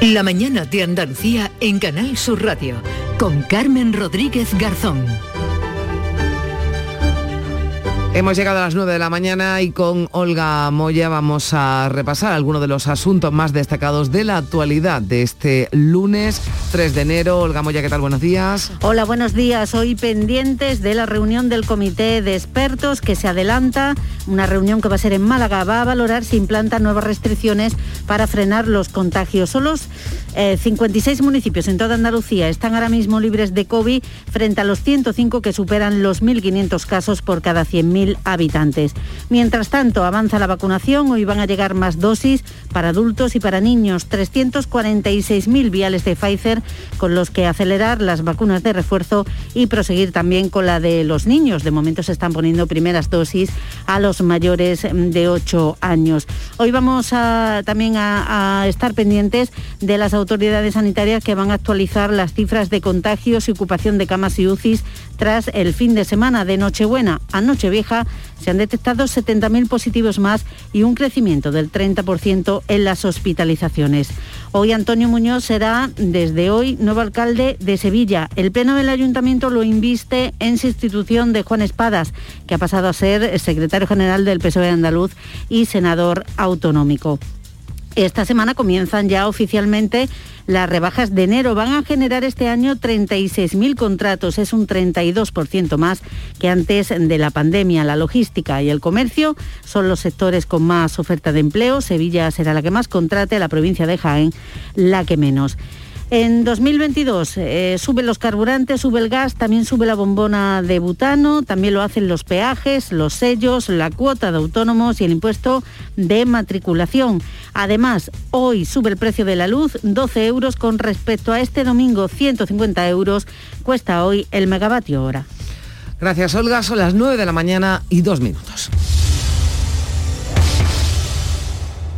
La mañana de Andalucía en Canal Sur Radio con Carmen Rodríguez Garzón. Hemos llegado a las 9 de la mañana y con Olga Moya vamos a repasar algunos de los asuntos más destacados de la actualidad de este lunes 3 de enero. Olga Moya, ¿qué tal? Buenos días. Hola, buenos días. Hoy pendientes de la reunión del Comité de Expertos que se adelanta, una reunión que va a ser en Málaga. Va a valorar si implanta nuevas restricciones para frenar los contagios. Solos 56 municipios en toda Andalucía están ahora mismo libres de COVID frente a los 105 que superan los 1.500 casos por cada 100.000 habitantes. Mientras tanto, avanza la vacunación. Hoy van a llegar más dosis para adultos y para niños. 346.000 viales de Pfizer con los que acelerar las vacunas de refuerzo y proseguir también con la de los niños. De momento se están poniendo primeras dosis a los mayores de 8 años. Hoy vamos a, también a, a estar pendientes de las autoridades sanitarias que van a actualizar las cifras de contagios y ocupación de camas y UCIs tras el fin de semana de Nochebuena a Nochevieja se han detectado 70.000 positivos más y un crecimiento del 30% en las hospitalizaciones. Hoy Antonio Muñoz será desde hoy nuevo alcalde de Sevilla. El Pleno del Ayuntamiento lo inviste en sustitución de Juan Espadas, que ha pasado a ser secretario general del PSOE andaluz y senador autonómico. Esta semana comienzan ya oficialmente las rebajas de enero. Van a generar este año 36.000 contratos, es un 32% más que antes de la pandemia. La logística y el comercio son los sectores con más oferta de empleo. Sevilla será la que más contrate, la provincia de Jaén la que menos. En 2022 eh, suben los carburantes, sube el gas, también sube la bombona de butano, también lo hacen los peajes, los sellos, la cuota de autónomos y el impuesto de matriculación. Además, hoy sube el precio de la luz 12 euros con respecto a este domingo 150 euros cuesta hoy el megavatio hora. Gracias Olga, son las 9 de la mañana y dos minutos.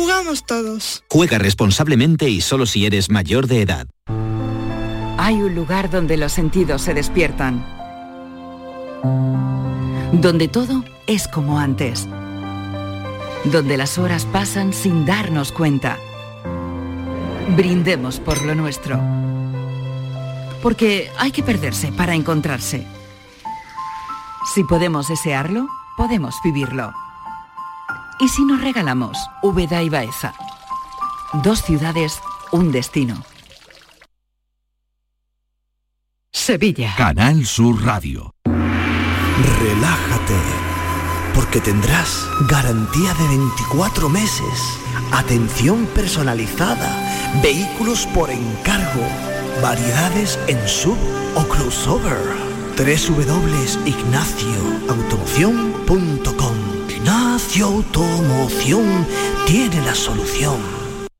Jugamos todos. Juega responsablemente y solo si eres mayor de edad. Hay un lugar donde los sentidos se despiertan. Donde todo es como antes. Donde las horas pasan sin darnos cuenta. Brindemos por lo nuestro. Porque hay que perderse para encontrarse. Si podemos desearlo, podemos vivirlo. ¿Y si nos regalamos Úbeda y Baeza? Dos ciudades, un destino. Sevilla. Canal Sur Radio. Relájate, porque tendrás garantía de 24 meses, atención personalizada, vehículos por encargo, variedades en sub o crossover. www.ignacioautomoción.com Ignacio Automoción tiene la solución.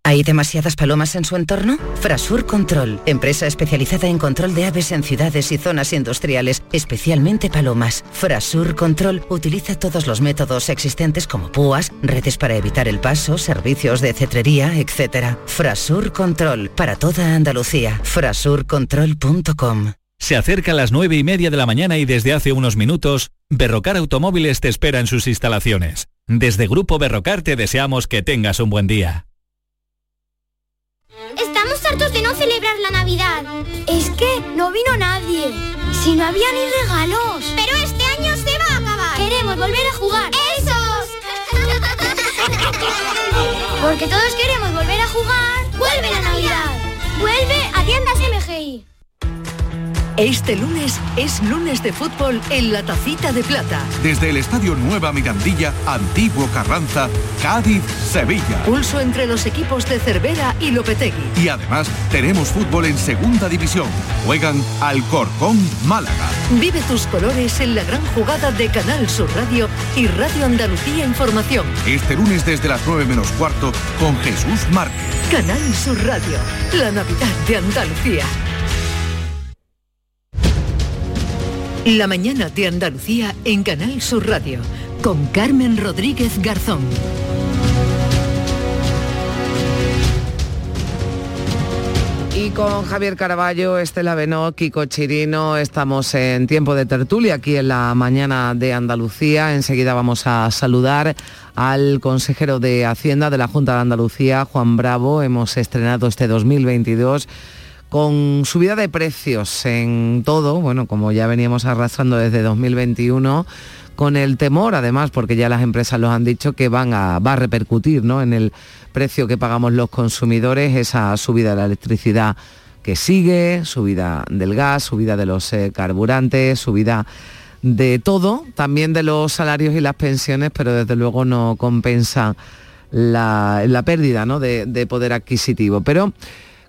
¿Hay demasiadas palomas en su entorno? Frasur Control, empresa especializada en control de aves en ciudades y zonas industriales, especialmente palomas. Frasur Control utiliza todos los métodos existentes como púas, redes para evitar el paso, servicios de cetrería, etc. Frasur Control, para toda Andalucía. Frasurcontrol.com Se acerca a las nueve y media de la mañana y desde hace unos minutos, Berrocar Automóviles te espera en sus instalaciones. Desde Grupo Berrocar te deseamos que tengas un buen día. Estamos hartos de no celebrar la Navidad. Es que no vino nadie. Si no había ni regalos. Pero este año se va a acabar. Queremos volver a jugar. ¡Esos! Porque todos queremos volver a jugar. ¡Vuelve la Navidad! ¡Vuelve a tiendas MGI! Este lunes es lunes de fútbol en la Tacita de Plata. Desde el Estadio Nueva Mirandilla, Antiguo Carranza, Cádiz, Sevilla. Pulso entre los equipos de Cervera y Lopetegui. Y además tenemos fútbol en Segunda División. Juegan Alcorcón, Málaga. Vive tus colores en la gran jugada de Canal Sur Radio y Radio Andalucía Información. Este lunes desde las 9 menos cuarto con Jesús Márquez. Canal Sur Radio, la Navidad de Andalucía. La mañana de Andalucía en Canal Sur Radio con Carmen Rodríguez Garzón. Y con Javier Caraballo, Estela Benó, Kiko Chirino, estamos en tiempo de tertulia aquí en la mañana de Andalucía. Enseguida vamos a saludar al consejero de Hacienda de la Junta de Andalucía, Juan Bravo. Hemos estrenado este 2022 con subida de precios en todo, bueno, como ya veníamos arrastrando desde 2021, con el temor, además, porque ya las empresas los han dicho, que van a, va a repercutir ¿no? en el precio que pagamos los consumidores, esa subida de la electricidad que sigue, subida del gas, subida de los eh, carburantes, subida de todo, también de los salarios y las pensiones, pero desde luego no compensa la, pérdida ¿no? de, de poder adquisitivo. Pero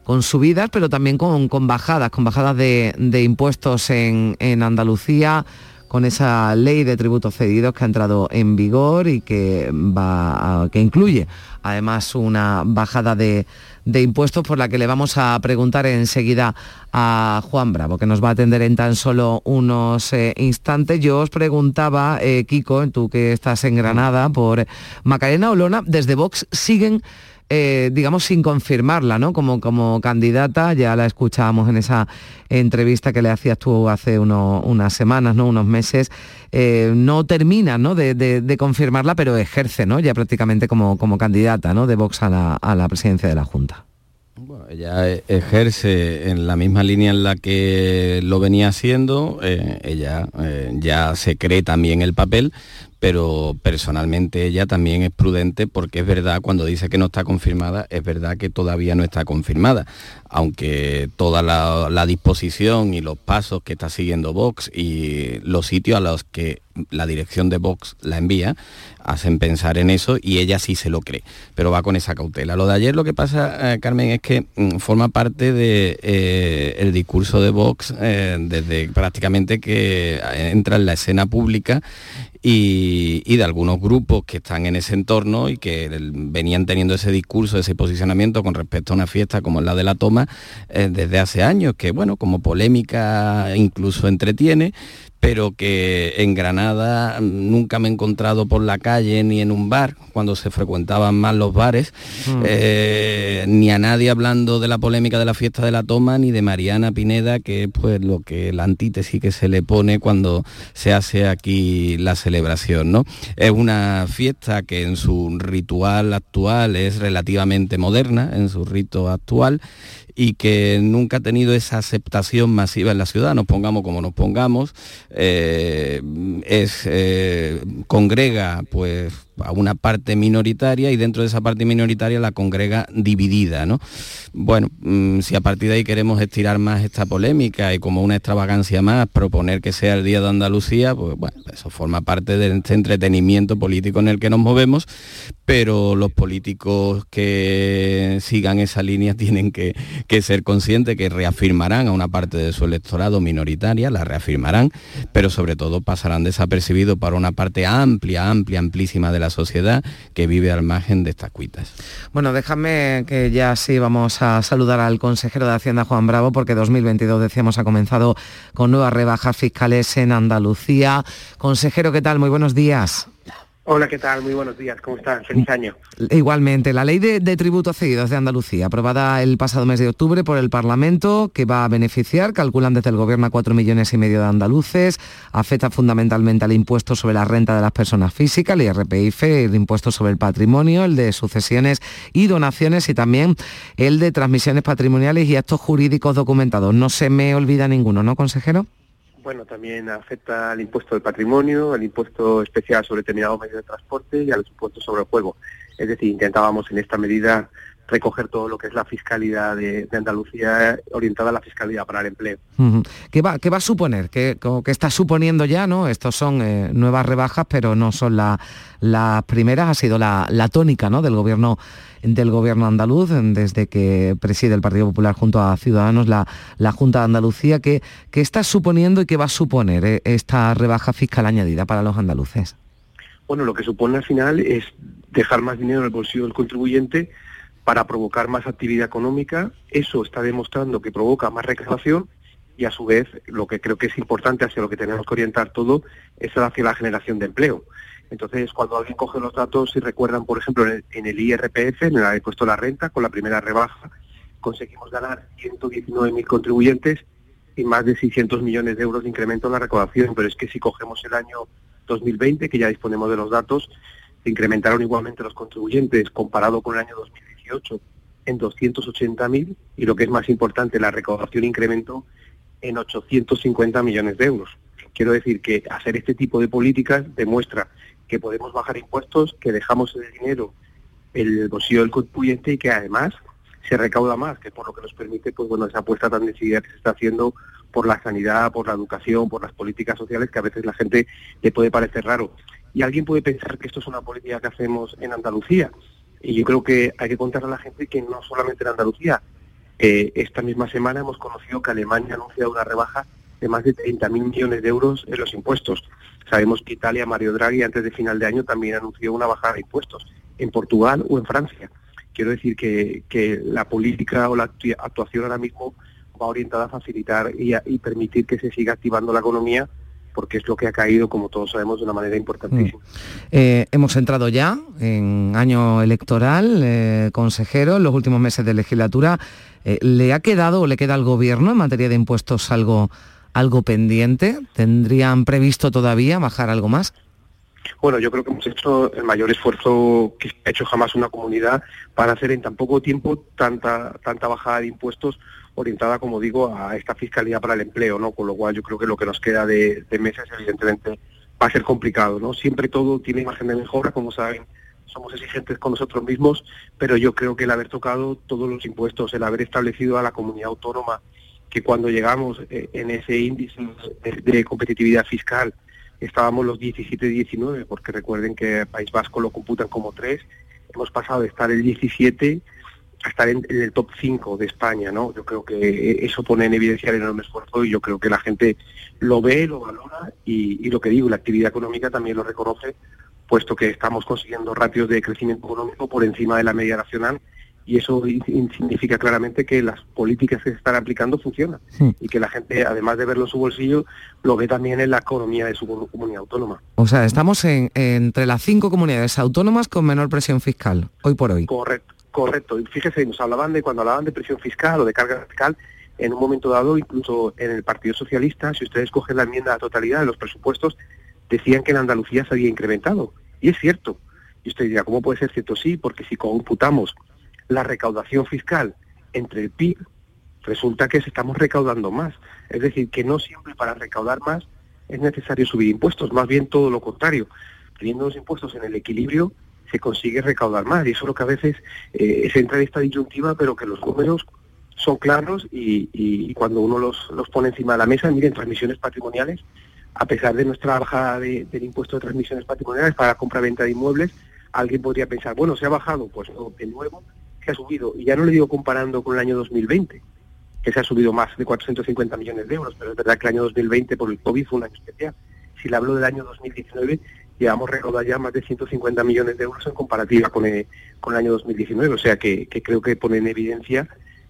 con subidas, pero también con, bajadas, con bajadas de, impuestos en, Andalucía, con esa ley de tributos cedidos que ha entrado en vigor y que, va que incluye además una bajada de, impuestos por la que le vamos a preguntar enseguida a Juan Bravo, que nos va a atender en tan solo unos eh, instantes. Yo os preguntaba, eh, Kiko, tú que estás en Granada, por Macarena Olona, desde Vox siguen eh, digamos, sin confirmarla, ¿no? Como, como candidata, ya la escuchábamos en esa entrevista que le hacías tú hace unas semanas, ¿no? Unos meses, eh, no termina, ¿no? De, confirmarla, pero ejerce, ¿no? Ya prácticamente como, como candidata, ¿no? De Vox a la, a la presidencia de la Junta. Bueno, ella e, ejerce en la misma línea en la que lo venía haciendo, eh, ella ya se cree también el papel, pero personalmente ella también es prudente porque es verdad, cuando dice que no está confirmada, es verdad que todavía no está confirmada, aunque toda la, disposición y los pasos que está siguiendo Vox y los sitios a los que la dirección de Vox la envía, hacen pensar en eso y ella sí se lo cree, pero va con esa cautela. Lo de ayer lo que pasa, eh, Carmen, es que mm, forma parte del de, eh, discurso de Vox eh, desde prácticamente que entra en la escena pública y, de algunos grupos que están en ese entorno y que venían teniendo ese discurso, ese posicionamiento con respecto a una fiesta como la de la toma eh, desde hace años, que bueno, como polémica incluso entretiene, pero que en Granada nunca me he encontrado por la calle ni en un bar, cuando se frecuentaban más los bares, mm. eh, ni a nadie hablando de la polémica de la fiesta de la toma, ni de Mariana Pineda, que es pues lo que la antítesis que se le pone cuando se hace aquí la celebración. ¿no? Es una fiesta que en su ritual actual es relativamente moderna, en su rito actual, y que nunca ha tenido esa aceptación masiva en la ciudad, nos pongamos como nos pongamos, eh, es, eh, congrega pues a una parte minoritaria y dentro de esa parte minoritaria la congrega dividida. ¿no? Bueno, mm, si a partir de ahí queremos estirar más esta polémica y como una extravagancia más proponer que sea el Día de Andalucía, pues bueno, eso forma parte de este entretenimiento político en el que nos movemos, pero los políticos que sigan esa línea tienen que, que ser conscientes que reafirmarán a una parte de su electorado minoritaria, la reafirmarán, pero sobre todo pasarán desapercibidos para una parte amplia, amplia, amplísima de la sociedad que vive al margen de estas cuitas. Bueno, déjame que ya sí vamos a saludar al consejero de Hacienda, Juan Bravo, porque 2022, decíamos, ha comenzado con nuevas rebajas fiscales en Andalucía. Consejero, ¿qué tal? Muy buenos días. Hola, ¿qué tal? Muy buenos días. ¿Cómo están? Feliz año. Igualmente, la ley de, tributos cedidos de Andalucía, aprobada el pasado mes de octubre por el Parlamento, que va a beneficiar, calculan desde el Gobierno a 4 millones y medio de andaluces, afecta fundamentalmente al impuesto sobre la renta de las personas físicas, el IRPIF, el impuesto sobre el patrimonio, el de sucesiones y donaciones y también el de transmisiones patrimoniales y actos jurídicos documentados. No se me olvida ninguno, ¿no, consejero? Bueno, también afecta al impuesto del patrimonio, al impuesto especial sobre determinados medios de transporte y al impuesto sobre el juego. Es decir, intentábamos en esta medida recoger todo lo que es la fiscalidad de, Andalucía orientada a la fiscalidad para el empleo. ¿Qué, va, ¿Qué va a suponer? ¿Qué, que está suponiendo ya? no Estos son eh, nuevas rebajas, pero no son las primeras, ha sido la, tónica ¿no? del gobierno del gobierno andaluz, desde que preside el Partido Popular junto a Ciudadanos la, la Junta de Andalucía. ¿qué, ¿Qué está suponiendo y qué va a suponer eh, esta rebaja fiscal añadida para los andaluces? Bueno, lo que supone al final es dejar más dinero en el bolsillo del contribuyente para provocar más actividad económica. Eso está demostrando que provoca más recaudación y a su vez lo que creo que es importante hacia lo que tenemos que orientar todo es hacia la generación de empleo. Entonces, cuando alguien coge los datos y recuerdan, por ejemplo, en el, IRPF, en el impuesto a la renta, con la primera rebaja, conseguimos ganar 119.000 contribuyentes y más de 600 millones de euros de incremento en la recaudación. Pero es que si cogemos el año 2020, que ya disponemos de los datos, se incrementaron igualmente los contribuyentes comparado con el año 2018 en 280.000 y lo que es más importante, la recaudación incrementó en 850 millones de euros. Quiero decir que hacer este tipo de políticas demuestra que podemos bajar impuestos, que dejamos el dinero el bolsillo del contribuyente y que además se recauda más, que por lo que nos permite, pues bueno, esa apuesta tan decidida que se está haciendo por la sanidad, por la educación, por las políticas sociales, que a veces la gente le puede parecer raro. Y alguien puede pensar que esto es una política que hacemos en Andalucía. Y yo creo que hay que contar a la gente que no solamente en Andalucía. Esta misma semana hemos conocido que Alemania ha anunciado una rebaja de más de 30.000 millones de euros en los impuestos. Sabemos que Italia, Mario Draghi, antes de final de año también anunció una bajada de impuestos, en Portugal o en Francia. Quiero decir que, que la política o la actuación ahora mismo va orientada a facilitar y, y permitir que se siga activando la economía porque es lo que ha caído, como todos sabemos, de una manera importantísima. Mm. Eh, hemos entrado ya en año electoral, eh, consejero, en los últimos meses de legislatura. Eh, ¿Le ha quedado o le queda al Gobierno en materia de impuestos algo, algo pendiente? ¿Tendrían previsto todavía bajar algo más? Bueno, yo creo que hemos hecho el mayor esfuerzo que ha hecho jamás una comunidad para hacer en tan poco tiempo tanta, tanta bajada de impuestos orientada, como digo, a esta fiscalidad para el empleo, ¿no? Con lo cual yo creo que lo que nos queda de, meses, evidentemente, va a ser complicado, ¿no? Siempre todo tiene margen de mejora, como saben, somos exigentes con nosotros mismos, pero yo creo que el haber tocado todos los impuestos, el haber establecido a la comunidad autónoma que cuando llegamos eh, en ese índice de, competitividad fiscal estábamos los 17-19, porque recuerden que País Vasco lo computan como tres, hemos pasado de estar el 17 estar en, el top 5 de España, ¿no? Yo creo que eso pone en evidencia el enorme esfuerzo y yo creo que la gente lo ve, lo valora y, lo que digo, la actividad económica también lo reconoce, puesto que estamos consiguiendo ratios de crecimiento económico por encima de la media nacional y eso significa claramente que las políticas que se están aplicando funcionan y que la gente, además de verlo en su bolsillo, lo ve también en la economía de su comunidad autónoma. O sea, estamos entre las cinco comunidades autónomas con menor presión fiscal, hoy por hoy. Correcto. Correcto, fíjese, nos hablaban de cuando hablaban de presión fiscal o de carga fiscal, en un momento dado, incluso en el Partido Socialista, si ustedes cogen la enmienda a la totalidad de los presupuestos, decían que en Andalucía se había incrementado. Y es cierto. Y usted dirá, ¿cómo puede ser cierto? Sí, porque si computamos la recaudación fiscal entre el PIB, resulta que estamos recaudando más. Es decir, que no siempre para recaudar más es necesario subir impuestos, más bien todo lo contrario. Teniendo los impuestos en el equilibrio, se consigue recaudar más. Y eso es lo que a veces eh, se entra en esta disyuntiva, pero que los números son claros y, cuando uno los, los, pone encima de la mesa, miren, transmisiones patrimoniales, a pesar de nuestra bajada del impuesto de transmisiones patrimoniales para compra-venta de inmuebles, alguien podría pensar, bueno, se ha bajado, pues no, de nuevo se ha subido. Y ya no le digo comparando con el año 2020, que se ha subido más de 450 millones de euros, pero es verdad que el año 2020 por el COVID fue un año especial. Si le hablo del año 2019, llevamos recaudado ya más de 150 millones de euros en comparativa con el, con el año 2019, o sea que, creo que pone en evidencia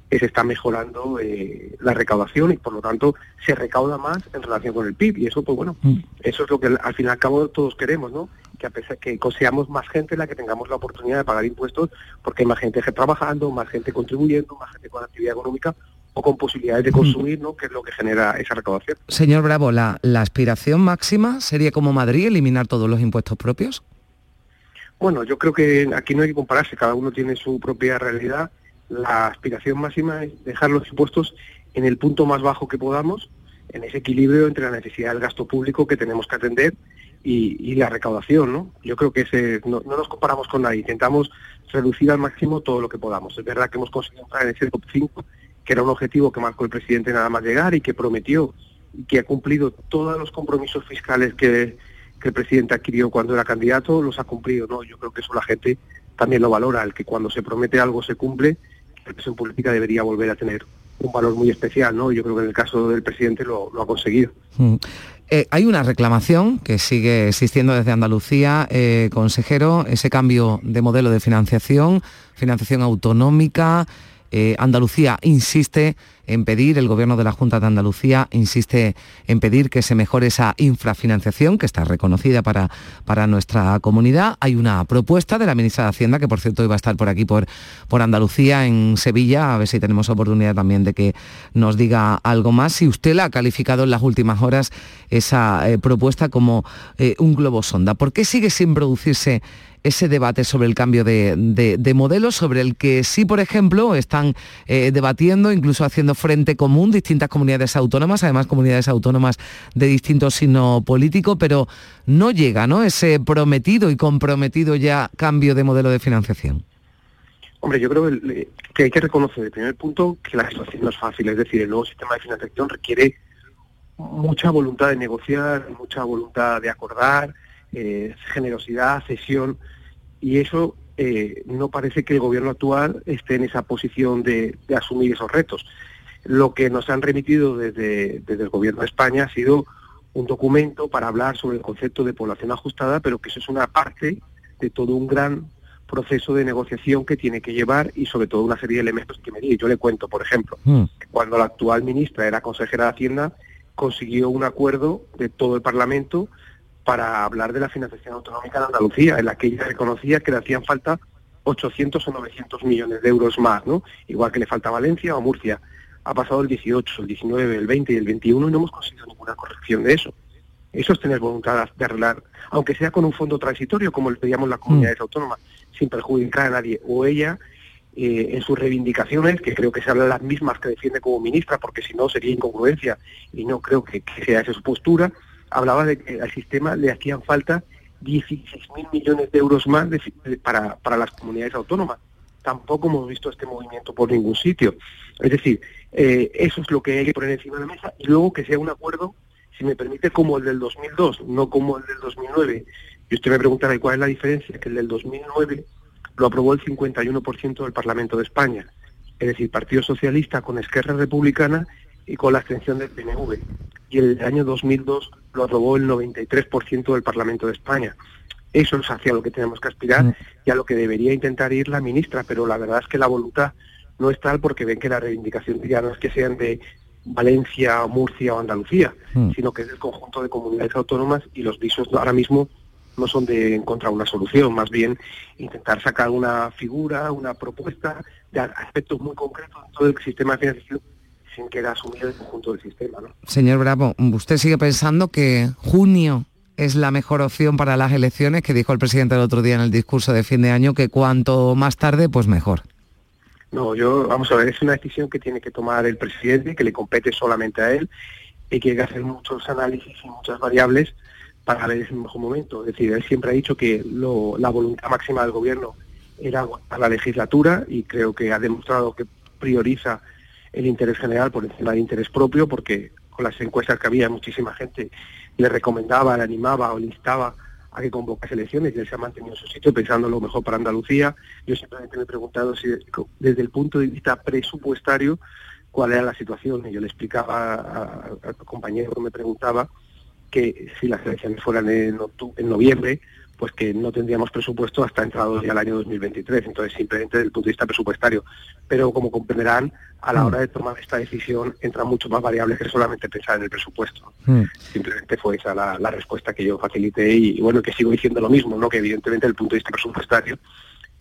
que se está mejorando eh, la recaudación y por lo tanto se recauda más en relación con el PIB y eso pues bueno, mm. eso es lo que al fin y al cabo todos queremos, ¿no? Que a pesar que seamos más gente la que tengamos la oportunidad de pagar impuestos porque hay más gente trabajando, más gente contribuyendo, más gente con actividad económica o con posibilidades de consumir, ¿no? que es lo que genera esa recaudación. Señor Bravo, ¿la, ¿la aspiración máxima sería como Madrid, eliminar todos los impuestos propios? Bueno, yo creo que aquí no hay que compararse, cada uno tiene su propia realidad. La aspiración máxima es dejar los impuestos en el punto más bajo que podamos, en ese equilibrio entre la necesidad del gasto público que tenemos que atender y, la recaudación, ¿no? Yo creo que ese, no, nos comparamos con nadie, intentamos reducir al máximo todo lo que podamos. Es verdad que hemos conseguido entrar en ese top 5, que era un objetivo que marcó el presidente nada más llegar y que prometió y que ha cumplido todos los compromisos fiscales que, el presidente adquirió cuando era candidato, los ha cumplido, ¿no? Yo creo que eso la gente también lo valora, el que cuando se promete algo se cumple, la presión política debería volver a tener un valor muy especial, ¿no? Yo creo que en el caso del presidente lo, ha conseguido. Mm. Eh, hay una reclamación que sigue existiendo desde Andalucía, eh, consejero, ese cambio de modelo de financiación, financiación autonómica. Eh, Andalucía insiste en pedir, el Gobierno de la Junta de Andalucía insiste en pedir que se mejore esa infrafinanciación que está reconocida para, para nuestra comunidad. Hay una propuesta de la ministra de Hacienda, que por cierto iba a estar por aquí, por, por Andalucía, en Sevilla, a ver si tenemos oportunidad también de que nos diga algo más. Si usted la ha calificado en las últimas horas esa eh, propuesta como eh, un globo sonda, ¿por qué sigue sin producirse ese debate sobre el cambio de, de, modelo, sobre el que sí, por ejemplo, están eh, debatiendo, incluso haciendo frente común distintas comunidades autónomas, además comunidades autónomas de distinto signo político, pero no llega ¿no? ese prometido y comprometido ya cambio de modelo de financiación. Hombre, yo creo que hay que reconocer, el primer punto, que la situación no es fácil. Es decir, el nuevo sistema de financiación requiere mucha voluntad de negociar, mucha voluntad de acordar, eh, generosidad, cesión, y eso eh, no parece que el gobierno actual esté en esa posición de, asumir esos retos. Lo que nos han remitido desde, desde el gobierno de España ha sido un documento para hablar sobre el concepto de población ajustada, pero que eso es una parte de todo un gran proceso de negociación que tiene que llevar y sobre todo una serie de elementos que medir. Yo le cuento, por ejemplo, mm. cuando la actual ministra era consejera de Hacienda, consiguió un acuerdo de todo el Parlamento para hablar de la financiación autonómica de Andalucía, en la que ella reconocía que le hacían falta 800 o 900 millones de euros más, ¿no? Igual que le falta Valencia o Murcia. Ha pasado el 18, el 19, el 20 y el 21 y no hemos conseguido ninguna corrección de eso. Eso es tener voluntad de arreglar, aunque sea con un fondo transitorio, como le pedíamos las comunidades mm. autónomas, sin perjudicar a nadie. O ella, eh, en sus reivindicaciones, que creo que se hablan las mismas que defiende como ministra, porque si no sería incongruencia, y no creo que sea esa su postura, hablaba de que al sistema le hacían falta 16.000 millones de euros más para, para las comunidades autónomas. Tampoco hemos visto este movimiento por ningún sitio. Es decir, eh, eso es lo que hay que poner encima de la mesa y luego que sea un acuerdo, si me permite, como el del 2002, no como el del 2009. Y usted me preguntará, ¿cuál es la diferencia? Que el del 2009 lo aprobó el 51% del Parlamento de España. Es decir, Partido Socialista con Esquerra Republicana y con la extensión del PNV. Y el año 2002 lo aprobó el 93% del Parlamento de España. Eso es hacia lo que tenemos que aspirar mm. y a lo que debería intentar ir la ministra, pero la verdad es que la voluntad no es tal porque ven que la reivindicación ya no es que sean de Valencia, Murcia o Andalucía, mm. sino que es del conjunto de comunidades autónomas y los visos ahora mismo no son de encontrar una solución, más bien intentar sacar una figura, una propuesta de aspectos muy concretos en todo el sistema de financiación sin que era asumido el conjunto del sistema. ¿no? Señor Bravo, ¿usted sigue pensando que junio es la mejor opción para las elecciones, que dijo el presidente el otro día en el discurso de fin de año, que cuanto más tarde, pues mejor? No, yo, vamos a ver, es una decisión que tiene que tomar el presidente, que le compete solamente a él, y que hay que hacer muchos análisis y muchas variables para ver ese mejor momento. Es decir, él siempre ha dicho que la voluntad máxima del gobierno era a la legislatura y creo que ha demostrado que prioriza el interés general por encima del interés propio, porque con las encuestas que había muchísima gente le recomendaba, le animaba o le instaba a que convocase elecciones y él se ha mantenido en su sitio pensando lo mejor para Andalucía. Yo simplemente me he preguntado si desde el punto de vista presupuestario cuál era la situación y yo le explicaba al compañero que me preguntaba que si las elecciones fueran en, en noviembre, pues que no tendríamos presupuesto hasta entrado ya el año 2023, entonces simplemente desde el punto de vista presupuestario. Pero como comprenderán, a la mm. hora de tomar esta decisión entran mucho más variables que solamente pensar en el presupuesto. Mm. Simplemente fue esa la, respuesta que yo facilité y, bueno, que sigo diciendo lo mismo, ¿no? que evidentemente desde el punto de vista presupuestario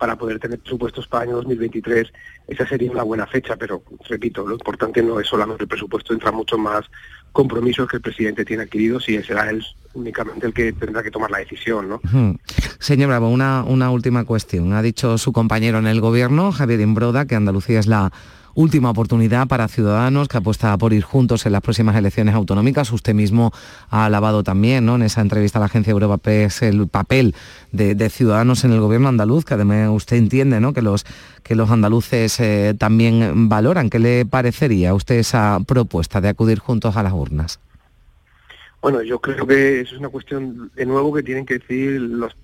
para poder tener presupuestos para el año 2023, esa sería una buena fecha, pero repito, lo importante no es solamente el presupuesto, entra mucho más compromisos que el presidente tiene adquiridos y será él únicamente el que tendrá que tomar la decisión. ¿no? Señor Bravo, una, una última cuestión. Ha dicho su compañero en el gobierno, Javier Imbroda, que Andalucía es la última oportunidad para Ciudadanos, que apuesta por ir juntos en las próximas elecciones autonómicas. Usted mismo ha alabado también ¿no? en esa entrevista a la agencia Europa PES el papel de, Ciudadanos en el gobierno andaluz, que además usted entiende ¿no? que, los, que los andaluces eh, también valoran. ¿Qué le parecería a usted esa propuesta de acudir juntos a las urnas? Bueno, yo creo que eso es una cuestión de nuevo que tienen que decir los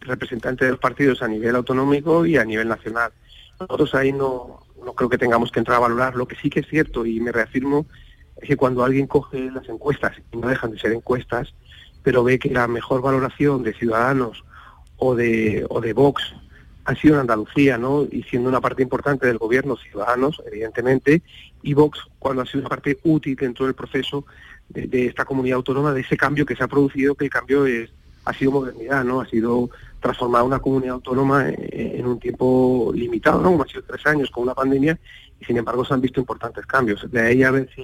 representantes de los partidos a nivel autonómico y a nivel nacional. Nosotros ahí no, no creo que tengamos que entrar a valorar. Lo que sí que es cierto, y me reafirmo, es que cuando alguien coge las encuestas, y no dejan de ser encuestas, pero ve que la mejor valoración de Ciudadanos o de, o de Vox ha sido en Andalucía, ¿no? Y siendo una parte importante del gobierno, Ciudadanos, evidentemente, y Vox cuando ha sido una parte útil dentro del proceso de, de esta comunidad autónoma, de ese cambio que se ha producido, que el cambio es, ha sido modernidad, ¿no? Ha sido transformar una comunidad autónoma en, un tiempo limitado, ¿no? Como ha sido tres años con una pandemia, y sin embargo se han visto importantes cambios. De ahí a ver si,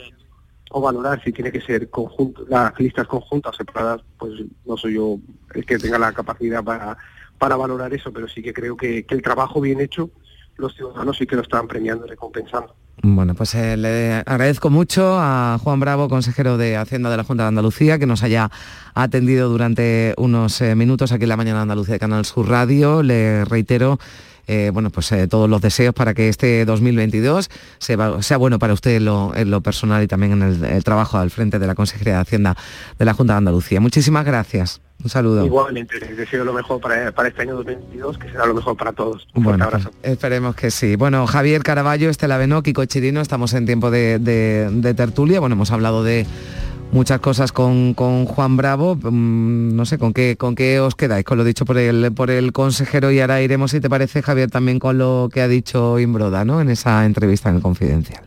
o valorar si tiene que ser conjunto, las listas conjuntas separadas, pues no soy yo el que tenga la capacidad para, para valorar eso, pero sí que creo que, que el trabajo bien hecho los ciudadanos sí que lo están premiando y recompensando. Bueno, pues eh, le agradezco mucho a Juan Bravo, consejero de Hacienda de la Junta de Andalucía, que nos haya atendido durante unos eh, minutos aquí en la mañana de Andalucía de Canal Sur Radio. Le reitero eh, bueno, pues todos los deseos para que este 2022 sea, bueno para usted en lo, personal y también en el, trabajo al frente de la Consejería de Hacienda de la Junta de Andalucía. Muchísimas gracias. Un saludo. Igualmente, deseo lo mejor para, este año 2022, que será lo mejor para todos. Un bueno, abrazo. Pues, esperemos que sí. Bueno, Javier Caraballo, Estela Beno, Kiko Chirino, estamos en tiempo de, tertulia. Bueno, hemos hablado de muchas cosas con, Juan Bravo. Mm, no sé, ¿con qué, ¿con qué os quedáis? Con lo dicho por el, por el consejero y ahora iremos, si te parece, Javier, también con lo que ha dicho Imbroda, ¿no? En esa entrevista en el Confidencial.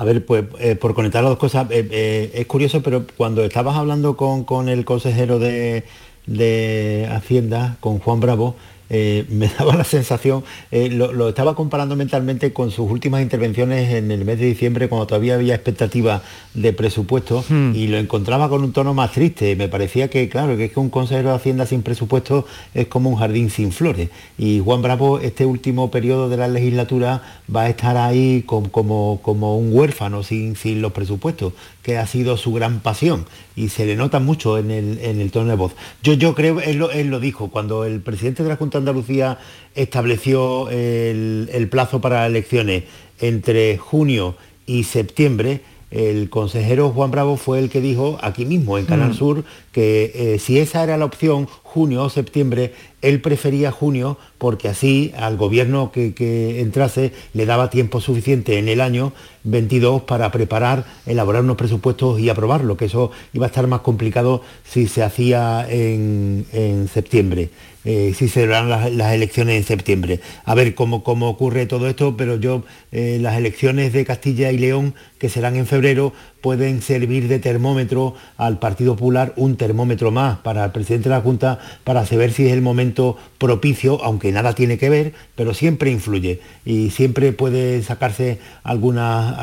A ver, pues eh, por conectar las dos cosas, eh, eh, es curioso, pero cuando estabas hablando con, el consejero de, de Hacienda, con Juan Bravo, eh, me daba la sensación, eh, lo, estaba comparando mentalmente con sus últimas intervenciones en el mes de diciembre, cuando todavía había expectativa de presupuesto, hmm. y lo encontraba con un tono más triste. Me parecía que, claro, que es que un consejero de Hacienda sin presupuesto es como un jardín sin flores. Y Juan Bravo, este último periodo de la legislatura, va a estar ahí como, como, un huérfano sin, sin los presupuestos, que ha sido su gran pasión y se le nota mucho en el, tono de voz. Yo, yo creo, él lo, él lo, dijo, cuando el presidente de la Junta de Andalucía estableció el, plazo para elecciones entre junio y septiembre, el consejero Juan Bravo fue el que dijo aquí mismo en Canal mm. Sur que eh, si esa era la opción, junio o septiembre, él prefería junio porque así al gobierno que, entrase le daba tiempo suficiente en el año 22 para preparar, elaborar unos presupuestos y aprobarlo, que eso iba a estar más complicado si se hacía en, septiembre. Eh, si se dan las, elecciones en septiembre. A ver cómo, cómo ocurre todo esto, pero yo eh, las elecciones de Castilla y León, que serán en febrero, pueden servir de termómetro al Partido Popular, un termómetro más para el presidente de la Junta, para saber si es el momento propicio, aunque nada tiene que ver, pero siempre influye y siempre puede sacarse algunas,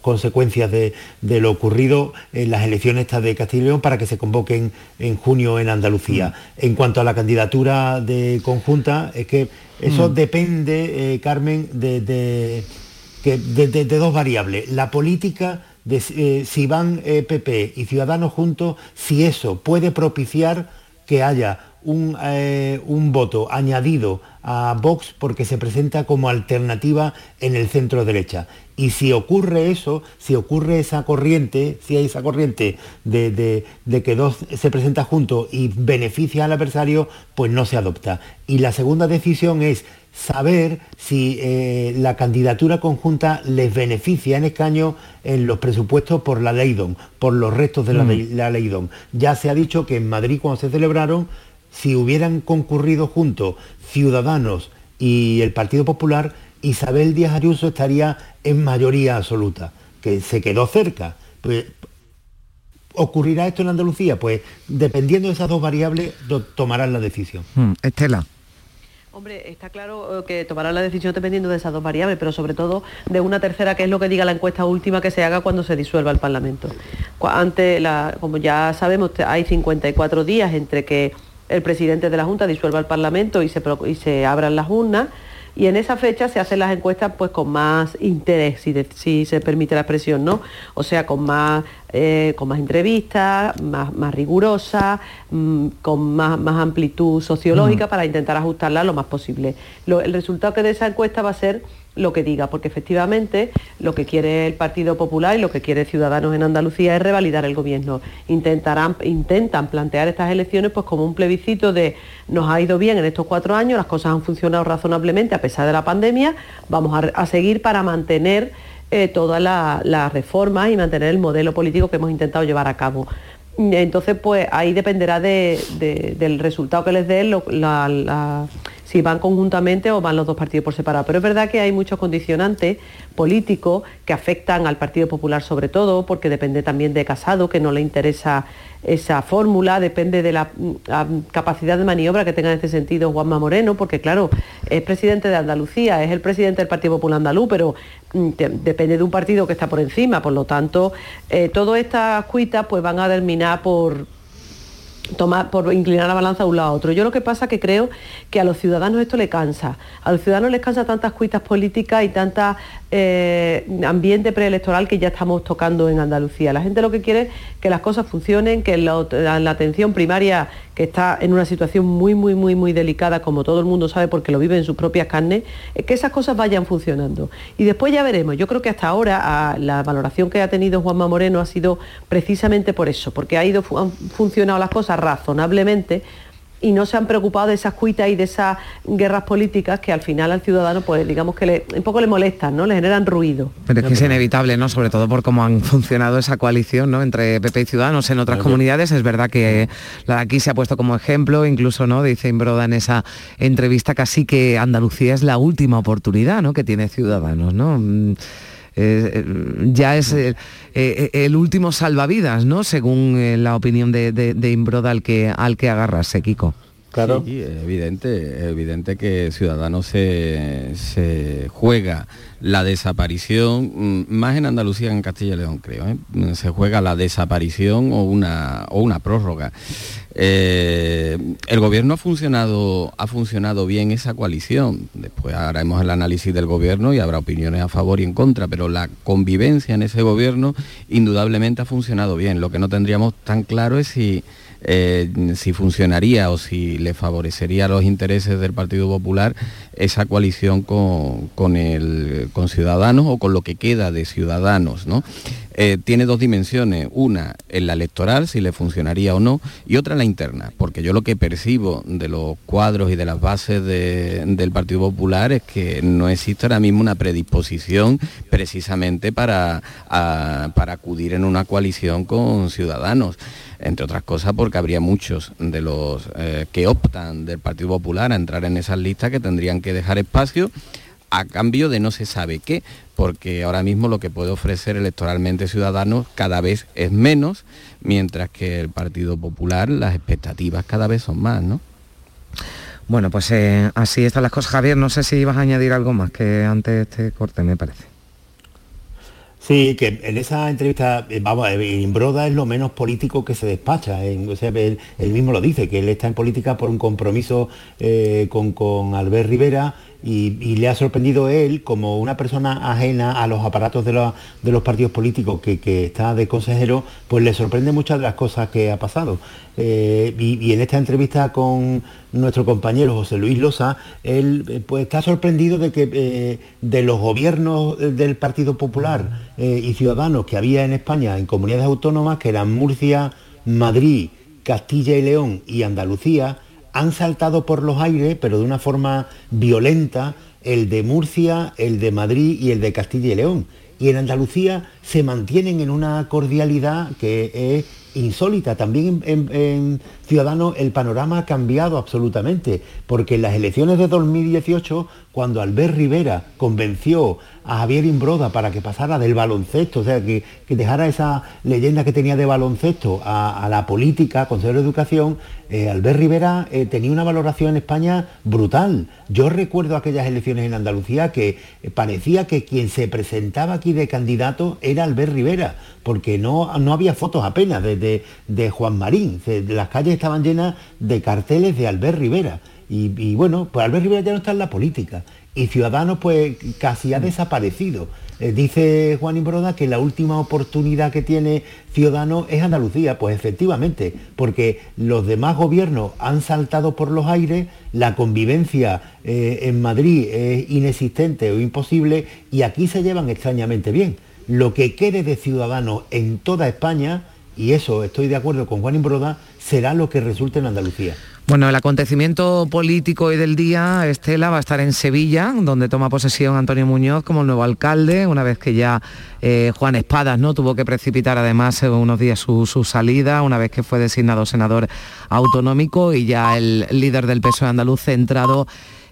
consecuencias de, lo ocurrido en las elecciones de Castilla y León para que se convoquen en junio en Andalucía. Mm. En cuanto a la candidatura de conjunta, es que eso mm. depende, eh, Carmen, de, de, de dos variables. La política de eh, si van PP eh, y Ciudadanos juntos, si eso puede propiciar que haya un, eh, un, voto añadido a Vox porque se presenta como alternativa en el centro derecha. Y si ocurre eso, si ocurre esa corriente, si hay esa corriente de, de que dos se presenta juntos y beneficia al adversario, pues no se adopta. Y la segunda decisión es saber si eh, la candidatura conjunta les beneficia en escaño en los presupuestos por la ley DON, por los restos de la, mm. la ley DON. Ya se ha dicho que en Madrid cuando se celebraron, si hubieran concurrido juntos Ciudadanos y el Partido Popular, Isabel Díaz Ayuso estaría en mayoría absoluta, que se quedó cerca. Pues, ¿Ocurrirá esto en Andalucía? Pues dependiendo de esas dos variables, tomarán la decisión. Mm, Estela. Hombre, está claro eh, que tomarán la decisión dependiendo de esas dos variables, pero sobre todo de una tercera, que es lo que diga la encuesta última que se haga cuando se disuelva el Parlamento. Ante como ya sabemos, hay 54 días entre que el presidente de la Junta disuelva el Parlamento y se, abran las urnas y en esa fecha se hacen las encuestas pues con más interés, si, se permite la expresión, ¿no? O sea, con más, eh, con más entrevistas, más, más rigurosas, mm, con más, más, amplitud sociológica para intentar ajustarla lo más posible. el resultado que de esa encuesta va a ser lo que diga, porque efectivamente lo que quiere el Partido Popular y lo que quiere Ciudadanos en Andalucía es revalidar el gobierno. Intentarán, intentan plantear estas elecciones pues como un plebiscito de nos ha ido bien en estos cuatro años, las cosas han funcionado razonablemente a pesar de la pandemia, vamos a, seguir para mantener eh, todas las reformas y mantener el modelo político que hemos intentado llevar a cabo. Entonces, pues ahí dependerá del resultado que les dé la si van conjuntamente o van los dos partidos por separado. Pero es verdad que hay muchos condicionantes políticos que afectan al Partido Popular sobre todo, porque depende también de Casado, que no le interesa esa fórmula, depende de la, mm, capacidad de maniobra que tenga en este sentido Juanma Moreno, porque claro, es presidente de Andalucía, es el presidente del Partido Popular Andaluz, pero mm, depende de un partido que está por encima, por lo tanto, eh, todas estas cuitas pues van a terminar por tomar, por inclinar la balanza de un lado a otro. Yo lo que pasa es que creo que a los ciudadanos esto le cansa. A los ciudadanos les cansa tantas cuitas políticas y tanta eh, ambiente preelectoral que ya estamos tocando en Andalucía. La gente lo que quiere es que las cosas funcionen, que la, atención primaria, que está en una situación muy, muy, muy, muy delicada, como todo el mundo sabe porque lo vive en sus propias carnes, es que esas cosas vayan funcionando. Y después ya veremos. Yo creo que hasta ahora la valoración que ha tenido Juanma Moreno ha sido precisamente por eso, porque ha ido, han funcionado las cosas razonablemente y no se han preocupado de esas cuitas y de esas guerras políticas que al final al ciudadano, pues digamos que le, un poco le molestan, ¿no? Le generan ruido. Pero es que es inevitable, ¿no? Sobre todo por cómo han funcionado esa coalición, ¿no? Entre PP y Ciudadanos en otras comunidades. Es verdad que la de aquí se ha puesto como ejemplo, incluso, ¿no? Dice Imbroda en esa entrevista casi que Andalucía es la última oportunidad, ¿no? Que tiene Ciudadanos, ¿no? Mm, eh, ya es eh, eh, el, último salvavidas, ¿no? Según la opinión de, de, Imbroda al que, al que agarrarse, Kiko. Claro. Sí, evidente, evidente que Ciudadanos se, se, juega la desaparición, mm, más en Andalucía que en Castilla y León, creo, se juega la desaparición o una, o una prórroga. Eh, el gobierno ha funcionado, ha funcionado bien esa coalición. Después haremos el análisis del gobierno y habrá opiniones a favor y en contra, pero la convivencia en ese gobierno indudablemente ha funcionado bien. Lo que no tendríamos tan claro es si eh, si funcionaría o si le favorecería los intereses del Partido Popular esa coalición con, con, Ciudadanos o con lo que queda de Ciudadanos. ¿no? Eh, tiene dos dimensiones, una en la electoral, si le funcionaría o no, y otra en la interna, porque yo lo que percibo de los cuadros y de las bases del Partido Popular es que no existe ahora mismo una predisposición precisamente para, para acudir en una coalición con Ciudadanos entre otras cosas porque habría muchos de los eh, que optan del Partido Popular a entrar en esas listas que tendrían que dejar espacio a cambio de no se sabe qué, porque ahora mismo lo que puede ofrecer electoralmente Ciudadanos cada vez es menos, mientras que el Partido Popular las expectativas cada vez son más, ¿no? Bueno, pues eh, así están las cosas. Javier, no sé si ibas a añadir algo más que antes de este corte, me parece. Sí, que en esa entrevista, eh, vamos, Broda es lo menos político que se despacha. o sea, él, mismo lo dice, que él está en política por un compromiso eh, con, con Albert Rivera y, le ha sorprendido él como una persona ajena a los aparatos de, los partidos políticos que, está de consejero, pues le sorprende muchas de las cosas que ha pasado. Eh, y, en esta entrevista con nuestro compañero José Luis Loza, él eh, pues está sorprendido de que eh, de los gobiernos del Partido Popular y Ciudadanos que había en España en comunidades autónomas, que eran Murcia, Madrid, Castilla y León y Andalucía, han saltado por los aires, pero de una forma violenta, el de Murcia, el de Madrid y el de Castilla y León. Y en Andalucía se mantienen en una cordialidad que es insólita. También en, Ciudadanos el panorama ha cambiado absolutamente, porque en las elecciones de 2018, cuando Albert Rivera convenció a Javier Imbroda para que pasara del baloncesto, o sea, que, dejara esa leyenda que tenía de baloncesto a, la política, consejero de educación, eh, Albert Rivera eh, tenía una valoración en España brutal. Yo recuerdo aquellas elecciones en Andalucía que eh, parecía que quien se presentaba aquí de candidato era Albert Rivera, porque no, no había fotos apenas de, de, Juan Marín. las calles estaban llenas de carteles de Albert Rivera. Y, y, bueno, pues Albert Rivera ya no está en la política y Ciudadanos pues casi ha desaparecido. Eh, dice Juan Imbroda que la última oportunidad que tiene Ciudadanos es Andalucía, pues efectivamente, porque los demás gobiernos han saltado por los aires, la convivencia eh, en Madrid es inexistente o imposible y aquí se llevan extrañamente bien. Lo que quede de Ciudadanos en toda España, y eso estoy de acuerdo con Juan Imbroda, será lo que resulte en Andalucía. Bueno, el acontecimiento político hoy del día, Estela, va a estar en Sevilla, donde toma posesión Antonio Muñoz como nuevo alcalde, una vez que ya eh, Juan Espadas no tuvo que precipitar además eh, unos días su, salida, una vez que fue designado senador autonómico y ya el líder del PSOE andaluz centrado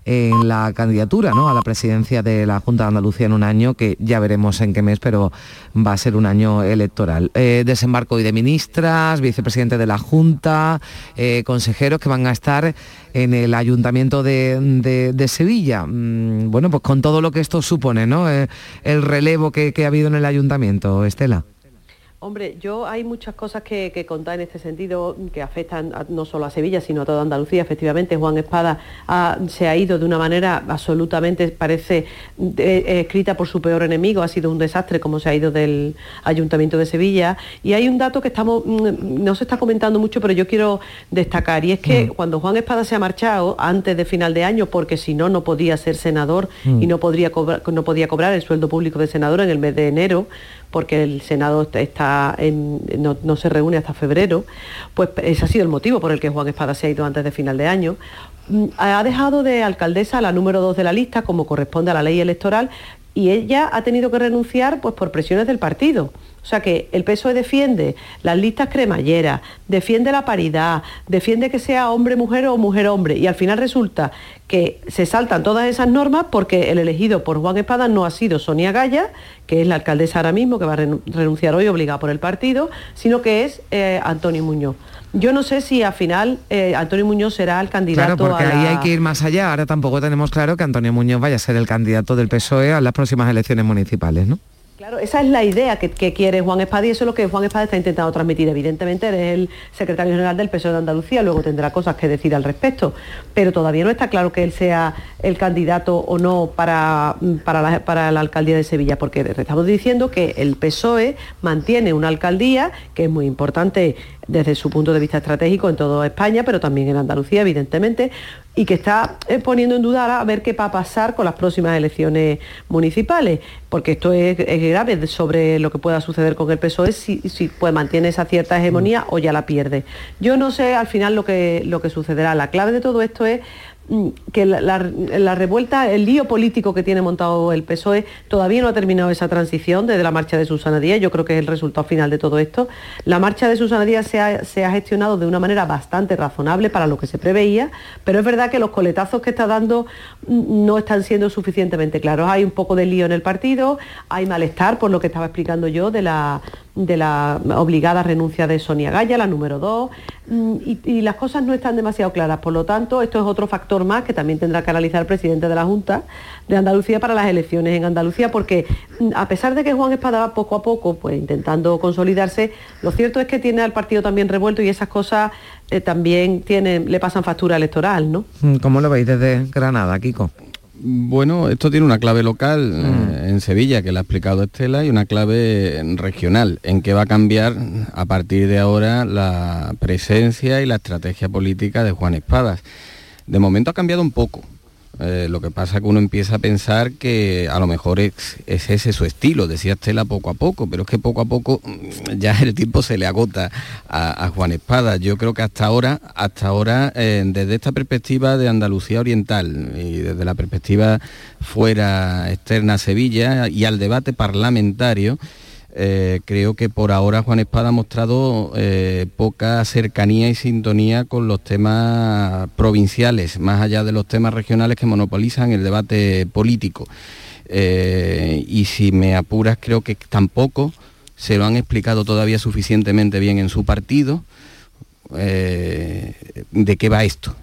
en la candidatura ¿no? a la presidencia de la Junta de Andalucía en un año que ya veremos en qué mes, pero va a ser un año electoral. Eh, desembarco hoy de ministras, vicepresidente de la Junta, eh, consejeros que van a estar en el Ayuntamiento de, Sevilla. Mm, bueno, pues con todo lo que esto supone, ¿no? Eh, el relevo que ha habido en el Ayuntamiento, Estela. Hombre, yo hay muchas cosas que, contar en este sentido que afectan no solo a Sevilla, sino a toda Andalucía. Efectivamente, Juan Espada se ha ido de una manera absolutamente, parece, eh, escrita por su peor enemigo. Ha sido un desastre como se ha ido del Ayuntamiento de Sevilla. Y hay un dato que estamos, mm, no se está comentando mucho, pero yo quiero destacar. Y es que mm. cuando Juan Espada se ha marchado antes de final de año, porque si no, no podía ser senador mm. y no, podría no podía cobrar el sueldo público de senador en el mes de enero, porque el Senado está no, se reúne hasta febrero, pues ese ha sido el motivo por el que Juan Espada se ha ido antes de final de año. Mm, ha dejado de alcaldesa la número dos de la lista, como corresponde a la ley electoral, y ella ha tenido que renunciar pues, por presiones del partido. O sea que el PSOE defiende las listas cremalleras, defiende la paridad, defiende que sea hombre-mujer o mujer-hombre y al final resulta que se saltan todas esas normas porque el elegido por Juan Espada no ha sido Sonia Gaya, que es la alcaldesa ahora mismo, que va a renunciar hoy obligada por el partido, sino que es eh, Antonio Muñoz. Yo no sé si al final eh, Antonio Muñoz será el candidato claro, porque ahí hay que ir más allá. Ahora tampoco tenemos claro que Antonio Muñoz vaya a ser el candidato del PSOE a las próximas elecciones municipales, ¿no? Claro, esa es la idea que, quiere Juan Espada y eso es lo que Juan Espada está intentando transmitir. Evidentemente, eres el secretario general del PSOE de Andalucía, luego tendrá cosas que decir al respecto, pero todavía no está claro que él sea el candidato o no para, para, la, para la alcaldía de Sevilla, porque estamos diciendo que el PSOE mantiene una alcaldía que es muy importante desde su punto de vista estratégico en toda España, pero también en Andalucía, evidentemente, y que está eh, poniendo en duda a ver qué va a pasar con las próximas elecciones municipales, porque esto es, grave sobre lo que pueda suceder con el PSOE si, si pues, mantiene esa cierta hegemonía o ya la pierde. Yo no sé al final lo que, lo que sucederá. La clave de todo esto es que la, revuelta, el lío político que tiene montado el PSOE, todavía no ha terminado esa transición desde la marcha de Susana Díaz, yo creo que es el resultado final de todo esto. La marcha de Susana Díaz se ha, se ha gestionado de una manera bastante razonable para lo que se preveía, pero es verdad que los coletazos que está dando mm, no están siendo suficientemente claros. Hay un poco de lío en el partido, hay malestar por lo que estaba explicando yo de la, de la obligada renuncia de Sonia Gaya, la número dos, mm, y, las cosas no están demasiado claras. Por lo tanto, esto es otro factor más que también tendrá que analizar el presidente de la Junta de Andalucía para las elecciones en Andalucía, porque mm, a pesar de que Juan Espada va poco a poco, pues intentando consolidarse, lo cierto es que tiene al partido también revuelto y esas cosas eh, también tienen, le pasan factura electoral, ¿no? Mm, ¿Cómo lo veis desde Granada, Kiko? Bueno, esto tiene una clave local eh, mm. en Sevilla, que le ha explicado Estela, y una clave regional, en que va a cambiar a partir de ahora la presencia y la estrategia política de Juan Espadas. De momento ha cambiado un poco, eh, lo que pasa es que uno empieza a pensar que a lo mejor es, ese su estilo, decía Estela poco a poco, pero es que poco a poco mm, ya el tiempo se le agota a, Juan Espada. Yo creo que hasta ahora, hasta ahora, eh, desde esta perspectiva de Andalucía Oriental y desde la perspectiva fuera externa a Sevilla y al debate parlamentario, eh, creo que por ahora Juan Espada ha mostrado eh, poca cercanía y sintonía con los temas provinciales, más allá de los temas regionales que monopolizan el debate político. Eh, y si me apuras, creo que tampoco se lo han explicado todavía suficientemente bien en su partido de qué va esto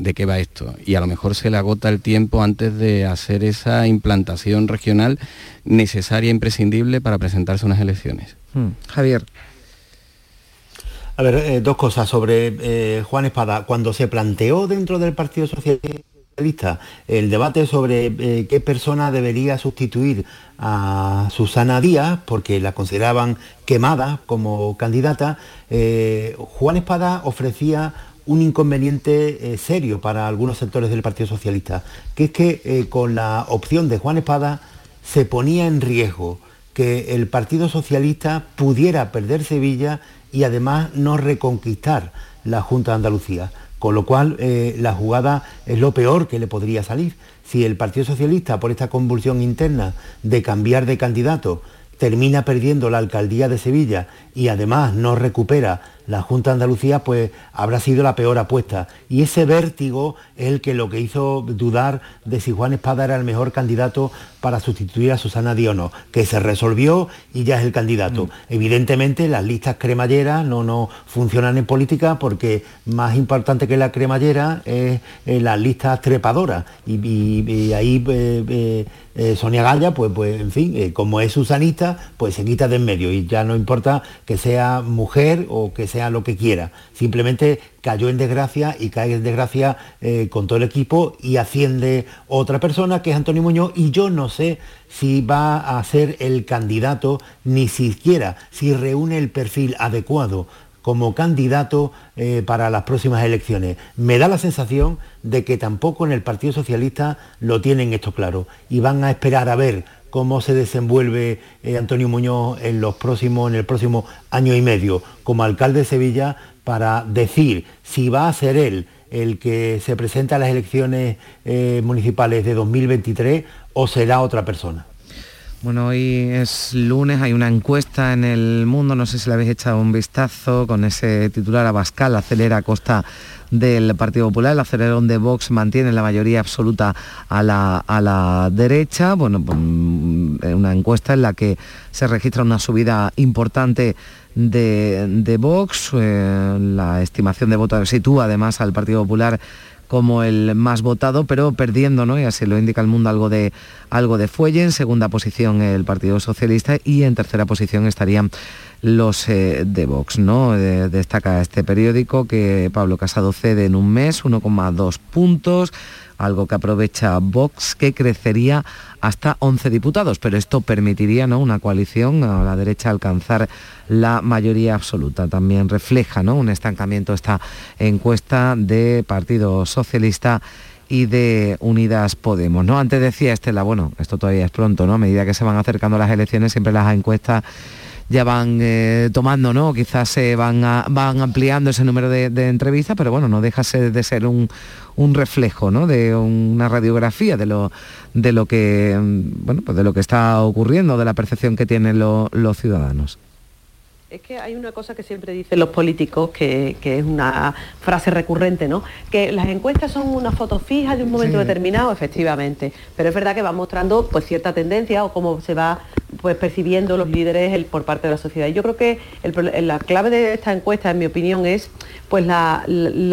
de qué va esto. Y a lo mejor se le agota el tiempo antes de hacer esa implantación regional necesaria e imprescindible para presentarse a unas elecciones. Hmm. Javier. A ver, eh, dos cosas sobre eh, Juan Espada. Cuando se planteó dentro del Partido Socialista el debate sobre eh, qué persona debería sustituir a Susana Díaz, porque la consideraban quemada como candidata, Juan Espada ofrecía un inconveniente serio para algunos sectores del Partido Socialista, que es que con la opción de Juan Espada se ponía en riesgo que el Partido Socialista pudiera perder Sevilla y además no reconquistar la Junta de Andalucía. Con lo cual, eh, la jugada es lo peor que le podría salir. Si el Partido Socialista, por esta convulsión interna de cambiar de candidato, termina perdiendo la alcaldía de Sevilla y además no recupera la Junta de Andalucía, pues habrá sido la peor apuesta. Y ese vértigo es el que lo que hizo dudar de si Juan Espada era el mejor candidato para sustituir a Susana Díaz o no, que se resolvió y ya es el candidato. Mm. Evidentemente las listas cremalleras no, no funcionan en política porque más importante que la cremallera es eh, las listas trepadoras. Y, ahí eh, eh, Sonia Galla, pues, pues en fin, como es susanista, pues se quita de en medio y ya no importa que sea mujer o que sea lo que quiera. Simplemente cayó en desgracia y cae en desgracia eh, con todo el equipo y asciende otra persona que es Antonio Muñoz y yo no sé si va a ser el candidato ni siquiera si reúne el perfil adecuado como candidato eh, para las próximas elecciones. Me da la sensación de que tampoco en el Partido Socialista lo tienen esto claro y van a esperar a ver cómo se desenvuelve eh, Antonio Muñoz en, los próximos, en el próximo año y medio como alcalde de Sevilla para decir si va a ser él el que se presenta a las elecciones eh, municipales de 2023 o será otra persona. Bueno, hoy es lunes, hay una encuesta en el mundo, no sé si le habéis echado un vistazo con ese titular Abascal, acelera a costa del Partido Popular, el acelerón de Vox mantiene la mayoría absoluta a la, a la derecha, bueno, pues, mm, una encuesta en la que se registra una subida importante de, de Vox, eh, la estimación de votos sitúa además al Partido Popular como el más votado, pero perdiendo, ¿no? Y así lo indica el mundo algo de algo de fuelle. En segunda posición el Partido Socialista y en tercera posición estarían los eh, de Vox, ¿no? destaca este periódico que Pablo Casado cede en un mes 1,2 puntos algo que aprovecha Vox, que crecería hasta 11 diputados, pero esto permitiría ¿no? una coalición a la derecha alcanzar la mayoría absoluta. También refleja ¿no? un estancamiento esta encuesta de Partido Socialista y de Unidas Podemos. ¿no? Antes decía Estela, bueno, esto todavía es pronto, ¿no? A medida que se van acercando las elecciones, siempre las encuestas ya van eh, tomando, ¿no? Quizás se van, van ampliando ese número de, entrevistas, pero bueno, no deja de ser un, reflejo, ¿no? De una radiografía de lo, de lo que mm, bueno, pues de lo que está ocurriendo, de la percepción que tienen los ciudadanos. Es que hay una cosa que siempre dicen los políticos, que, es una frase recurrente, ¿no? Que las encuestas son una foto fija de un momento determinado, efectivamente. Pero es verdad que va mostrando pues cierta tendencia o cómo se va pues percibiendo los líderes por parte de la sociedad. Y yo creo que la clave de esta encuesta, en mi opinión, es pues la,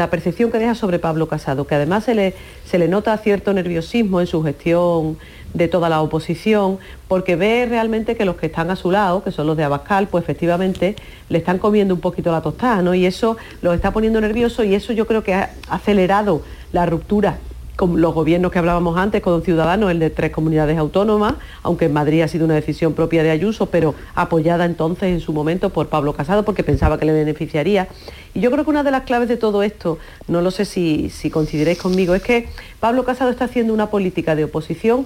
percepción que deja sobre Pablo Casado, que además se le, se le nota cierto nerviosismo en su gestión de toda la oposición, porque ve realmente que los que están a su lado, que son los de Abascal, pues efectivamente le están comiendo un poquito la tostada, ¿no? Y eso los está poniendo nerviosos y eso yo creo que ha acelerado la ruptura con los gobiernos que hablábamos antes, con Ciudadanos, el de tres comunidades autónomas, aunque en Madrid ha sido una decisión propia de Ayuso, pero apoyada entonces en su momento por Pablo Casado, porque pensaba que le beneficiaría. Y yo creo que una de las claves de todo esto, no lo sé si, si coincidiréis conmigo, es que Pablo Casado está haciendo una política de oposición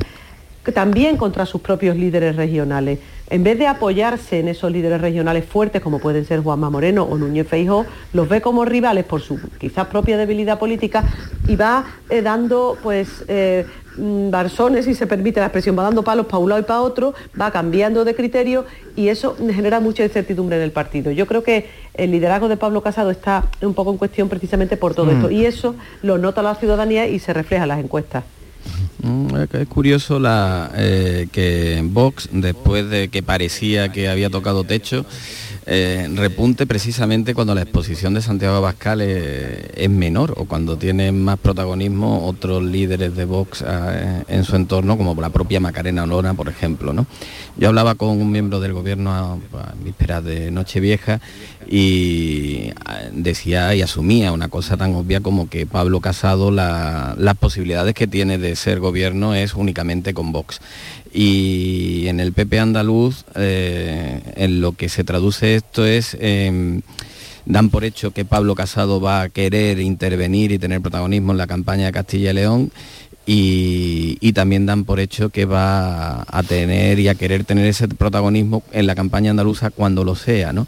también contra sus propios líderes regionales. En vez de apoyarse en esos líderes regionales fuertes como pueden ser Juanma Moreno o Núñez Feijó, los ve como rivales por su quizás propia debilidad política y va eh, dando pues eh, mm, barzones, si se permite la expresión, va dando palos para un lado y para otro, va cambiando de criterio y eso genera mucha incertidumbre en el partido. Yo creo que el liderazgo de Pablo Casado está un poco en cuestión precisamente por todo mm. esto y eso lo nota la ciudadanía y se refleja en las encuestas. Mm, Es curioso la, eh, que Vox, después de que parecía que había tocado techo, eh, repunte precisamente cuando la exposición de Santiago Abascal es, es menor o cuando tienen más protagonismo otros líderes de Vox eh, en su entorno, como la propia Macarena Olona, por ejemplo. ¿no? Yo hablaba con un miembro del gobierno a, a vísperas de Nochevieja y ah, decía y asumía una cosa tan obvia como que Pablo Casado la- las posibilidades que tiene de ser gobierno es únicamente con Vox. Y en el PP andaluz, eh, en lo que se traduce esto es, em, dan por hecho que Pablo Casado va a querer intervenir y tener protagonismo en la campaña de Castilla y León. Y, y también dan por hecho que va a tener y a querer tener ese protagonismo en la campaña andaluza cuando lo sea, ¿no?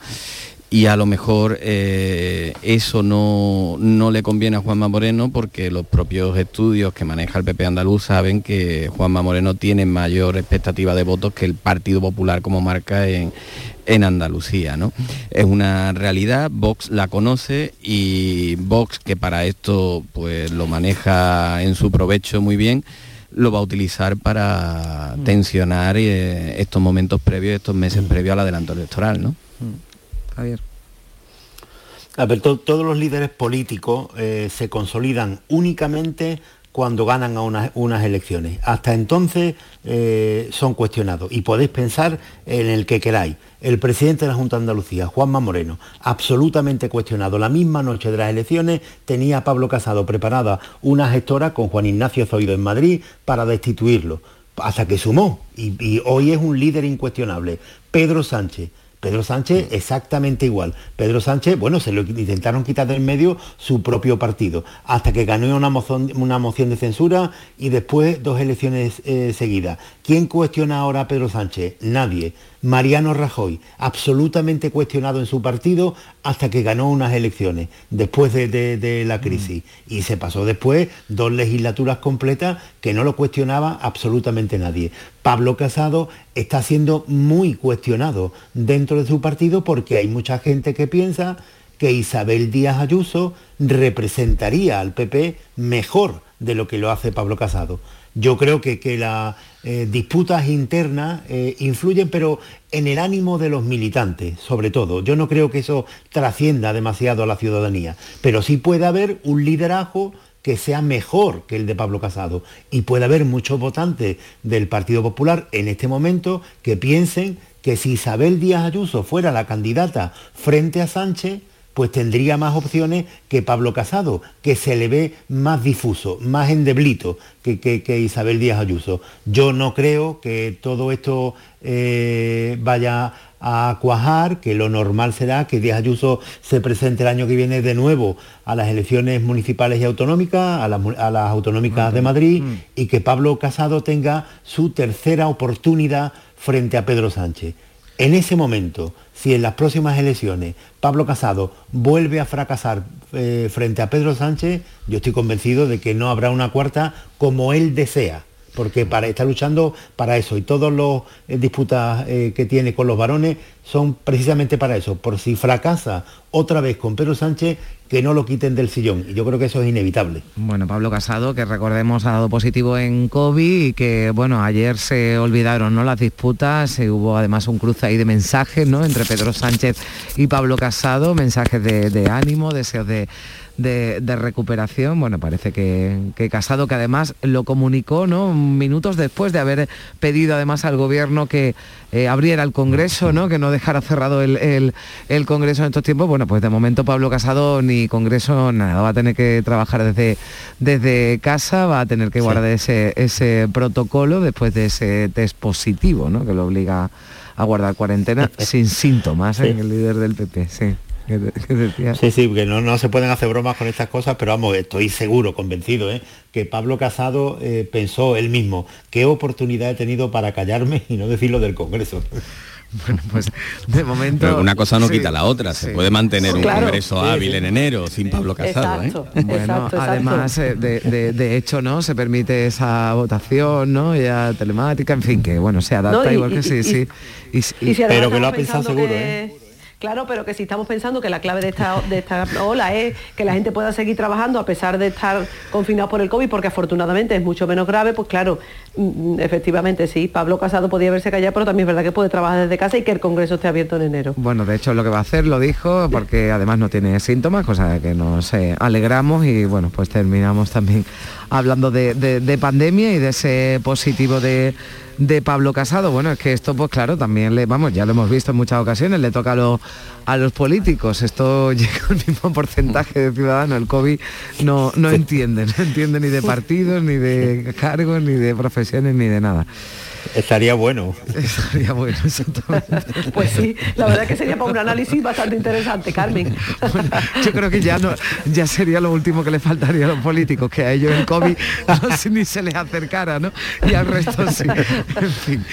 Y a lo mejor eh, eso no, no le conviene a Juanma Moreno porque los propios estudios que maneja el PP andaluz saben que Juanma Moreno tiene mayor expectativa de votos que el Partido Popular como marca en, en Andalucía. ¿no? Es una realidad, Vox la conoce y Vox, que para esto pues, lo maneja en su provecho muy bien, lo va a utilizar para tensionar eh, estos momentos previos, estos meses previos al adelanto electoral. ¿no? Javier. A ver, to- todos los líderes políticos eh, se consolidan únicamente cuando ganan a unas, elecciones. Hasta entonces eh, son cuestionados y podéis pensar en el que queráis. El presidente de la Junta de Andalucía, Juanma Moreno, absolutamente cuestionado. La misma noche de las elecciones tenía a Pablo Casado preparada una gestora con Juan Ignacio Zoido en Madrid para destituirlo, hasta que sumó y hoy es un líder incuestionable. Pedro Sánchez, Pedro Sánchez exactamente igual. Pedro Sánchez, bueno, se lo intentaron quitar del medio su propio partido, hasta que ganó una moción, una moción de censura y después dos elecciones eh, seguidas. ¿Quién cuestiona ahora a Pedro Sánchez? Nadie. Mariano Rajoy, absolutamente cuestionado en su partido hasta que ganó unas elecciones, después de, de- de la crisis. Y se pasó después dos legislaturas completas que no lo cuestionaba absolutamente nadie. Pablo Casado está siendo muy cuestionado dentro de su partido porque hay mucha gente que piensa que Isabel Díaz Ayuso representaría al PP mejor de lo que lo hace Pablo Casado. Yo creo que, que las eh, disputas internas eh, influyen, pero en el ánimo de los militantes, sobre todo. Yo no creo que eso trascienda demasiado a la ciudadanía, pero sí puede haber un liderazgo que sea mejor que el de Pablo Casado. Y puede haber muchos votantes del Partido Popular en este momento que piensen que si Isabel Díaz Ayuso fuera la candidata frente a Sánchez, pues tendría más opciones que Pablo Casado, que se le ve más difuso, más endeblito que, que- que Isabel Díaz Ayuso. Yo no creo que todo esto eh, vaya a cuajar, que lo normal será que Díaz Ayuso se presente el año que viene de nuevo a las elecciones municipales y autonómicas, a las, mu- a las autonómicas de Madrid, y que Pablo Casado tenga su tercera oportunidad frente a Pedro Sánchez. En ese momento, si en las próximas elecciones Pablo Casado vuelve a fracasar eh, frente a Pedro Sánchez, yo estoy convencido de que no habrá una cuarta como él desea, porque para, está luchando para eso y todas las disputas eh, que tiene con los varones son precisamente para eso, por si fracasa otra vez con Pedro Sánchez, que no lo quiten del sillón. Y yo creo que eso es inevitable. Bueno, Pablo Casado, que recordemos ha dado positivo en COVID y que, bueno, ayer se olvidaron ¿no? las disputas, eh, hubo además un cruce ahí de mensajes ¿no? entre Pedro Sánchez y Pablo Casado, mensajes de ánimo, deseos de, de- de recuperación. Bueno, parece que, que Casado, que además lo comunicó ¿no? minutos después de haber pedido además al gobierno que eh, abriera el Congreso, ¿no? que no dejara cerrado el, el- el Congreso en estos tiempos. Bueno, pues de momento Pablo Casado ni Congreso nada, va a tener que trabajar desde, desde casa, va a tener que guardar ese, ese protocolo después de ese test positivo, ¿no? que lo obliga a guardar cuarentena sin síntomas, ¿eh? Sí. el líder del PP, sí. Que que decía. Sí, sí, porque no, no se pueden hacer bromas con estas cosas, pero vamos, estoy seguro, convencido, ¿eh? que Pablo Casado eh, pensó él mismo, qué oportunidad he tenido para callarme y no decirlo del Congreso. Bueno, pues de momento... Pero una cosa no sí, quita la otra. Se sí. puede mantener un Claro. congreso Sí, hábil sí. en enero sin Pablo Casado. ¿eh? Bueno, exacto, además, eh, de, de- de hecho, ¿no? Se permite esa votación, ¿no? Ya telemática, en fin, que bueno, se adapta No, y- igual que y- sí, y- sí. Y, Y si además Pero que lo ha pensado seguro, que- ¿eh? Claro, pero que si estamos pensando que la clave de esta, de esta ola es que la gente pueda seguir trabajando a pesar de estar confinados por el COVID, porque afortunadamente es mucho menos grave, pues claro, mm, efectivamente sí, Pablo Casado podía verse callado, pero también es verdad que puede trabajar desde casa y que el Congreso esté abierto en enero. Bueno, de hecho lo que va a hacer lo dijo, porque además no tiene síntomas, cosa que nos eh, alegramos y bueno, pues terminamos también hablando de, de pandemia y de ese positivo de de Pablo Casado. Bueno, es que esto, pues claro, también le, vamos, ya lo hemos visto en muchas ocasiones, le toca a, a los políticos. Esto llega al mismo porcentaje de ciudadanos. El COVID no, no entiende, no entiende ni de partidos, ni de cargos, ni de profesiones, ni de nada. Estaría bueno. Estaría bueno, Pues sí, la verdad que sería para un análisis bastante interesante, Carmen. yo creo que ya no, ya sería lo último que le faltaría a los políticos, que a ellos el COVID ni se les acercara, ¿no? Y al resto sí. En fin.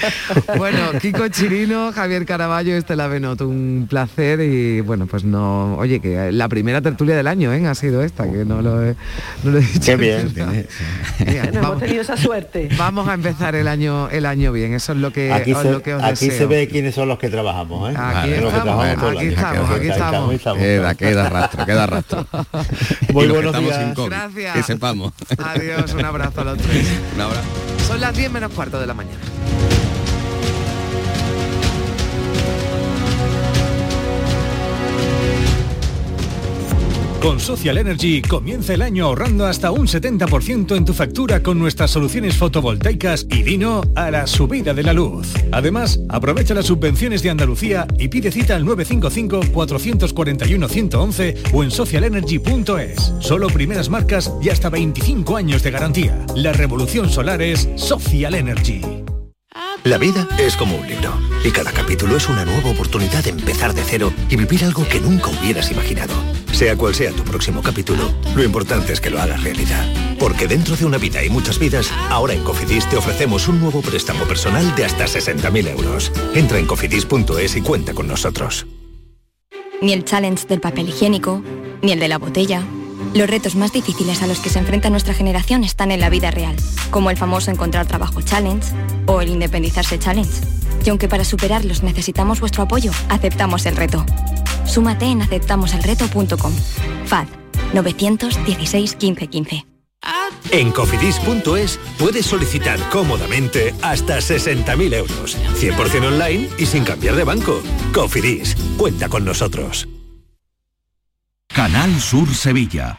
Bueno, Kiko Chirino, Javier Caraballo, Estela Benot, un placer y bueno, pues no, oye, que la primera tertulia del año, ¿eh? Ha sido esta, que no lo he, no lo he dicho. Qué bien. hemos tenido esa suerte. Vamos a empezar el año, el año bien, eso es lo que, aquí se, lo que os Aquí se ve quiénes son los que trabajamos, ¿eh? Aquí, estamos, aquí, estamos, aquí estamos, Queda, queda rastro, queda rastro. Muy buenos días. Gracias. Que sepamos. Adiós, un abrazo a los tres. Un abrazo. Son las 10 menos cuarto de la mañana. Con Social Energy comienza el año ahorrando hasta un 70% en tu factura con nuestras soluciones fotovoltaicas y vino a la subida de la luz. Además, aprovecha las subvenciones de Andalucía y pide cita al 955-441-111 o en socialenergy.es. Solo primeras marcas y hasta 25 años de garantía. La revolución solar es Social Energy. La vida es como un libro y cada capítulo es una nueva oportunidad de empezar de cero y vivir algo que nunca hubieras imaginado. Sea cual sea tu próximo capítulo, lo importante es que lo hagas realidad. Porque dentro de una vida y muchas vidas, ahora en Cofidis te ofrecemos un nuevo préstamo personal de hasta 60.000 euros. Entra en cofidis.es y cuenta con nosotros. Ni el challenge del papel higiénico, ni el de la botella. Los retos más difíciles a los que se enfrenta nuestra generación están en la vida real, como el famoso encontrar trabajo challenge o el independizarse challenge. Y aunque para superarlos necesitamos vuestro apoyo, aceptamos el reto. Súmate en aceptamoselreto.com. FAD 916 1515. En cofidis.es puedes solicitar cómodamente hasta 60.000 euros, 100% online y sin cambiar de banco. Cofidis, cuenta con nosotros. Canal Sur Sevilla.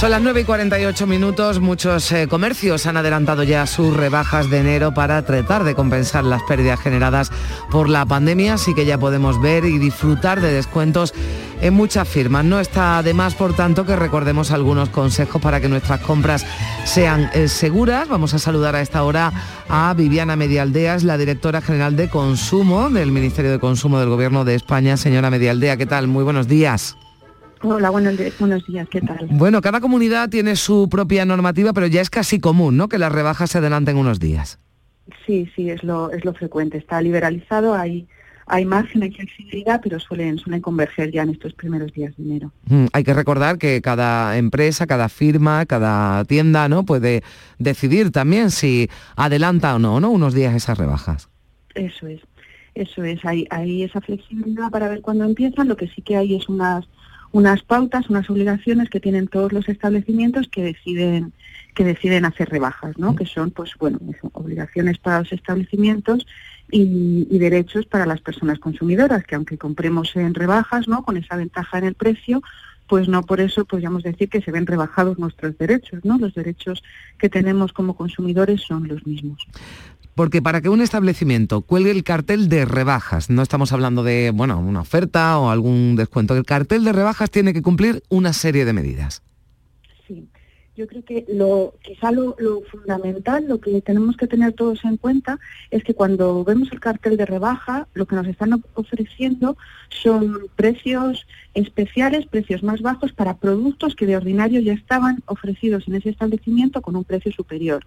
Son las 9 y 48 minutos. Muchos eh, comercios han adelantado ya sus rebajas de enero para tratar de compensar las pérdidas generadas por la pandemia. Así que ya podemos ver y disfrutar de descuentos en muchas firmas. No está de más, por tanto, que recordemos algunos consejos para que nuestras compras sean eh, seguras. Vamos a saludar a esta hora a Viviana Medialdeas, la directora general de Consumo del Ministerio de Consumo del Gobierno de España. Señora Medialdea, ¿qué tal? Muy buenos días. Hola, buenos, días, ¿qué tal? Bueno, cada comunidad tiene su propia normativa, pero ya es casi común, ¿no?, que las rebajas se adelanten unos días. Sí, sí, es lo, es lo frecuente. Está liberalizado, hay, hay margen, hay flexibilidad, pero suelen, suelen converger ya en estos primeros días de enero. Mm, hay que recordar que cada empresa, cada firma, cada tienda, ¿no?, puede decidir también si adelanta o no, ¿no?, unos días esas rebajas. Eso es, eso es. Hay, hay esa flexibilidad para ver cuándo empiezan. Lo que sí que hay es unas unas pautas, unas obligaciones que tienen todos los establecimientos que deciden que deciden hacer rebajas, ¿no? Que son, pues bueno, obligaciones para los establecimientos y, y, derechos para las personas consumidoras, que aunque compremos en rebajas, ¿no? Con esa ventaja en el precio, pues no por eso podríamos decir que se ven rebajados nuestros derechos, ¿no? Los derechos que tenemos como consumidores son los mismos. Porque para que un establecimiento cuelgue el cartel de rebajas, no estamos hablando de, bueno, una oferta o algún descuento, el cartel de rebajas tiene que cumplir una serie de medidas. Sí. Yo creo que lo, quizá lo, fundamental, lo que tenemos que tener todos en cuenta, es que cuando vemos el cartel de rebaja, lo que nos están ofreciendo son precios especiales, precios más bajos para productos que de ordinario ya estaban ofrecidos en ese establecimiento con un precio superior.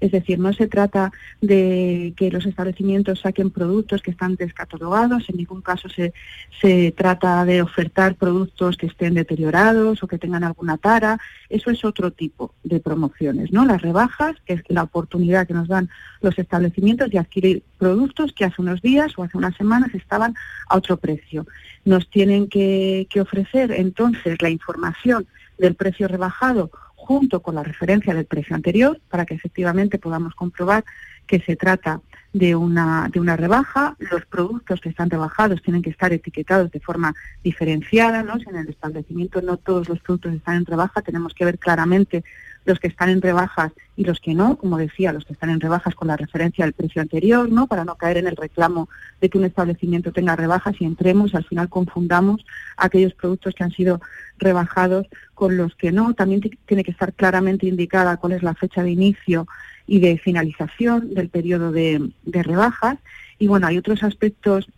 Es decir, no se trata de que los establecimientos saquen productos que están descatalogados, en ningún caso se, se trata de ofertar productos que estén deteriorados o que tengan alguna tara, eso es otro tipo de promociones, ¿no? Las rebajas, que es la oportunidad que nos dan los establecimientos de adquirir productos que hace unos días o hace unas semanas estaban a otro precio. Nos tienen que, que ofrecer entonces la información del precio rebajado junto con la referencia del precio anterior para que efectivamente podamos comprobar que se trata de una, de una rebaja. Los productos que están rebajados tienen que estar etiquetados de forma diferenciada. ¿no? Si en el establecimiento no todos los productos están en rebaja, tenemos que ver claramente los que están en rebajas y los que no, como decía, los que están en rebajas con la referencia al precio anterior, ¿no? Para no caer en el reclamo de que un establecimiento tenga rebajas y entremos y al final confundamos aquellos productos que han sido rebajados con los que no. También tiene que estar claramente indicada cuál es la fecha de inicio y de finalización del periodo de, rebajas. Y bueno, hay otros aspectos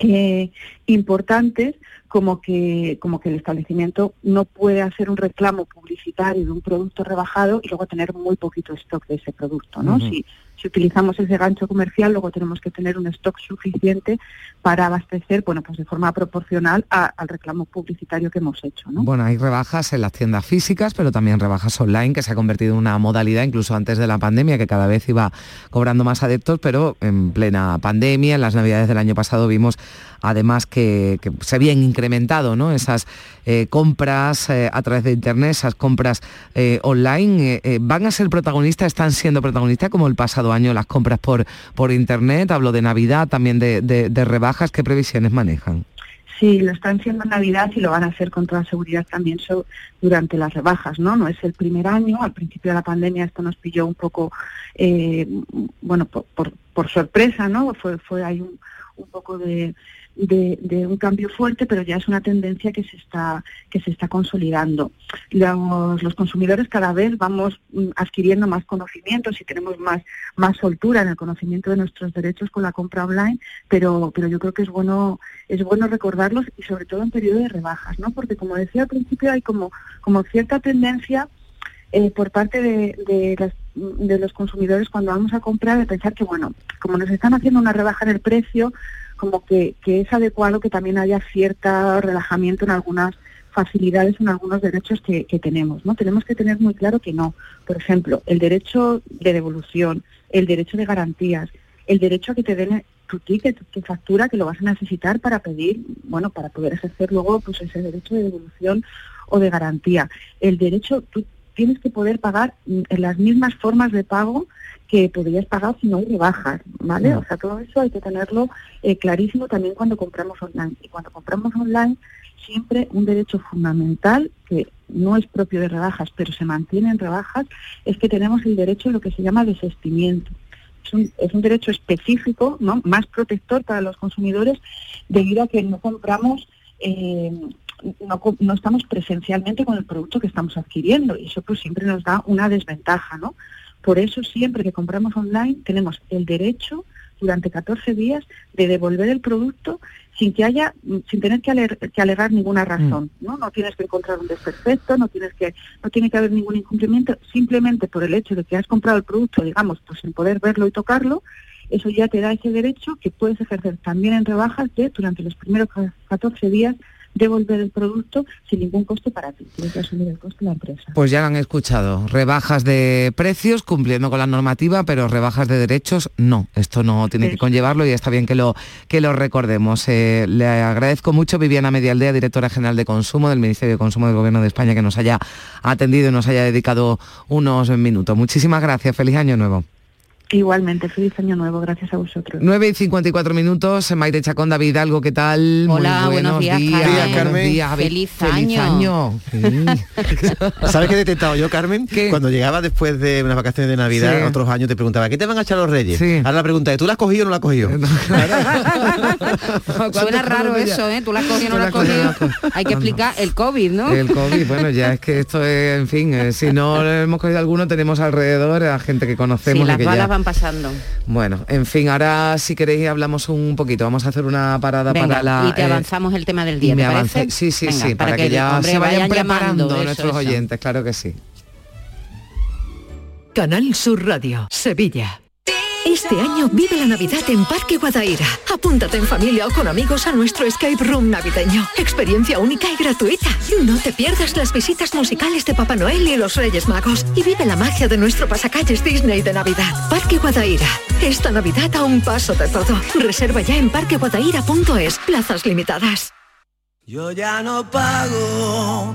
eh, importantes como que, como que el establecimiento no puede hacer un reclamo publicitario de un producto rebajado y luego tener muy poquito stock de ese producto, ¿no? si, si utilizamos ese gancho comercial, luego tenemos que tener un stock suficiente para abastecer, bueno, pues de forma proporcional al reclamo publicitario que hemos hecho, ¿no? Bueno, hay rebajas en las tiendas físicas, pero también rebajas online, que se ha convertido en una modalidad incluso antes de la pandemia, que cada vez iba cobrando más adeptos, pero en plena pandemia, en las navidades del año pasado vimos además que, se habían incrementado ¿no? esas eh, compras eh, a través de Internet, esas compras eh, online, van a ser protagonistas, están siendo protagonistas como el pasado año las compras por, por Internet, hablo de Navidad, también de, rebajas, ¿qué previsiones manejan? Sí, lo están haciendo en Navidad y lo van a hacer con toda seguridad también durante las rebajas, ¿no? No es el primer año, al principio de la pandemia esto nos pilló un poco, bueno, por, por, sorpresa, ¿no? Fue, fue hay un, un poco de, de, un cambio fuerte, pero ya es una tendencia que se está, que se está consolidando. Los, los consumidores cada vez vamos mm, adquiriendo más conocimientos y tenemos más, más soltura en el conocimiento de nuestros derechos con la compra online, pero, pero yo creo que es bueno, es bueno recordarlos y sobre todo en periodo de rebajas, ¿no? Porque como decía al principio hay como, como cierta tendencia eh, por parte de, de, de los consumidores cuando vamos a comprar de pensar que, bueno, como nos están haciendo una rebaja en el precio, como que, es adecuado que también haya cierto relajamiento en algunas facilidades en algunos derechos que, tenemos. ¿no? Tenemos que tener muy claro que no. Por ejemplo, el derecho de devolución, el derecho de garantías, el derecho a que te den tu ticket, tu factura, que lo vas a necesitar para pedir, bueno, para poder ejercer luego pues ese derecho de devolución o de garantía. El derecho, tú tienes que poder pagar en las mismas formas de pago que podrías pagar si no hay rebajas, ¿vale? O sea, todo eso hay que tenerlo eh, clarísimo también cuando compramos online. Y cuando compramos online, siempre un derecho fundamental que no es propio de rebajas, pero se mantiene en rebajas, es que tenemos el derecho a lo que se llama desestimiento. Es un, es un derecho específico, ¿no? Más protector para los consumidores debido a que no compramos eh, no, no, estamos presencialmente con el producto que estamos adquiriendo y eso pues siempre nos da una desventaja, ¿no? Por eso siempre que compramos online tenemos el derecho durante 14 días de devolver el producto sin que haya, sin tener que, alegar ninguna razón, mm. ¿no? No tienes que encontrar un desperfecto, no tienes que, no tiene que haber ningún incumplimiento, simplemente por el hecho de que has comprado el producto, digamos, pues sin poder verlo y tocarlo, eso ya te da ese derecho que puedes ejercer también en rebajas de durante los primeros 14 días devolver el producto sin ningún costo para ti, tienes que asumir el costo de la empresa. Pues ya lo han escuchado, rebajas de precios cumpliendo con la normativa, pero rebajas de derechos no, esto no tiene que conllevarlo y está bien que lo, que lo recordemos. Eh, le agradezco mucho Viviana Medialdea, directora general de Consumo del Ministerio de Consumo del Gobierno de España, que nos haya atendido y nos haya dedicado unos minutos. Muchísimas gracias, feliz año nuevo. Igualmente, feliz año nuevo, gracias a vosotros. 9 y 54 minutos, Maite Chacón, David Algo, ¿qué tal? Hola, Muy buenos días, Carmen. Días, feliz, feliz año. ¿Sabes qué he detectado yo, Carmen? Cuando llegaba después de unas vacaciones de Navidad, otros años te preguntaba, ¿qué te van a echar los reyes? Ahora la pregunta es, ¿tú la has cogido o no la has cogido? Suena raro eso, ¿eh? ¿Tú la has cogido o no la has cogido? Hay que explicar el COVID, ¿no? El COVID, bueno, ya es que esto es, en fin, eh, si no hemos cogido alguno, tenemos alrededor a gente que conocemos. Sí, las que balas van pasando. Bueno, en fin, ahora si queréis hablamos un poquito. Vamos a hacer una parada para la. Y te avanzamos el tema del día. ¿te parece? sí, sí, sí, para, que, ya se vayan, preparando nuestros oyentes, claro que sí. Canal Sur Radio, Sevilla. Este año vive la Navidad en Parque Guadaira. Apúntate en familia o con amigos a nuestro escape room navideño. Experiencia única y gratuita. No te pierdas las visitas musicales de Papá Noel y los Reyes Magos. Y vive la magia de nuestro pasacalles Disney de Navidad. Parque Guadaira. Esta Navidad a un paso de todo. Reserva ya en parqueguadaira.es. Plazas limitadas. Yo ya no pago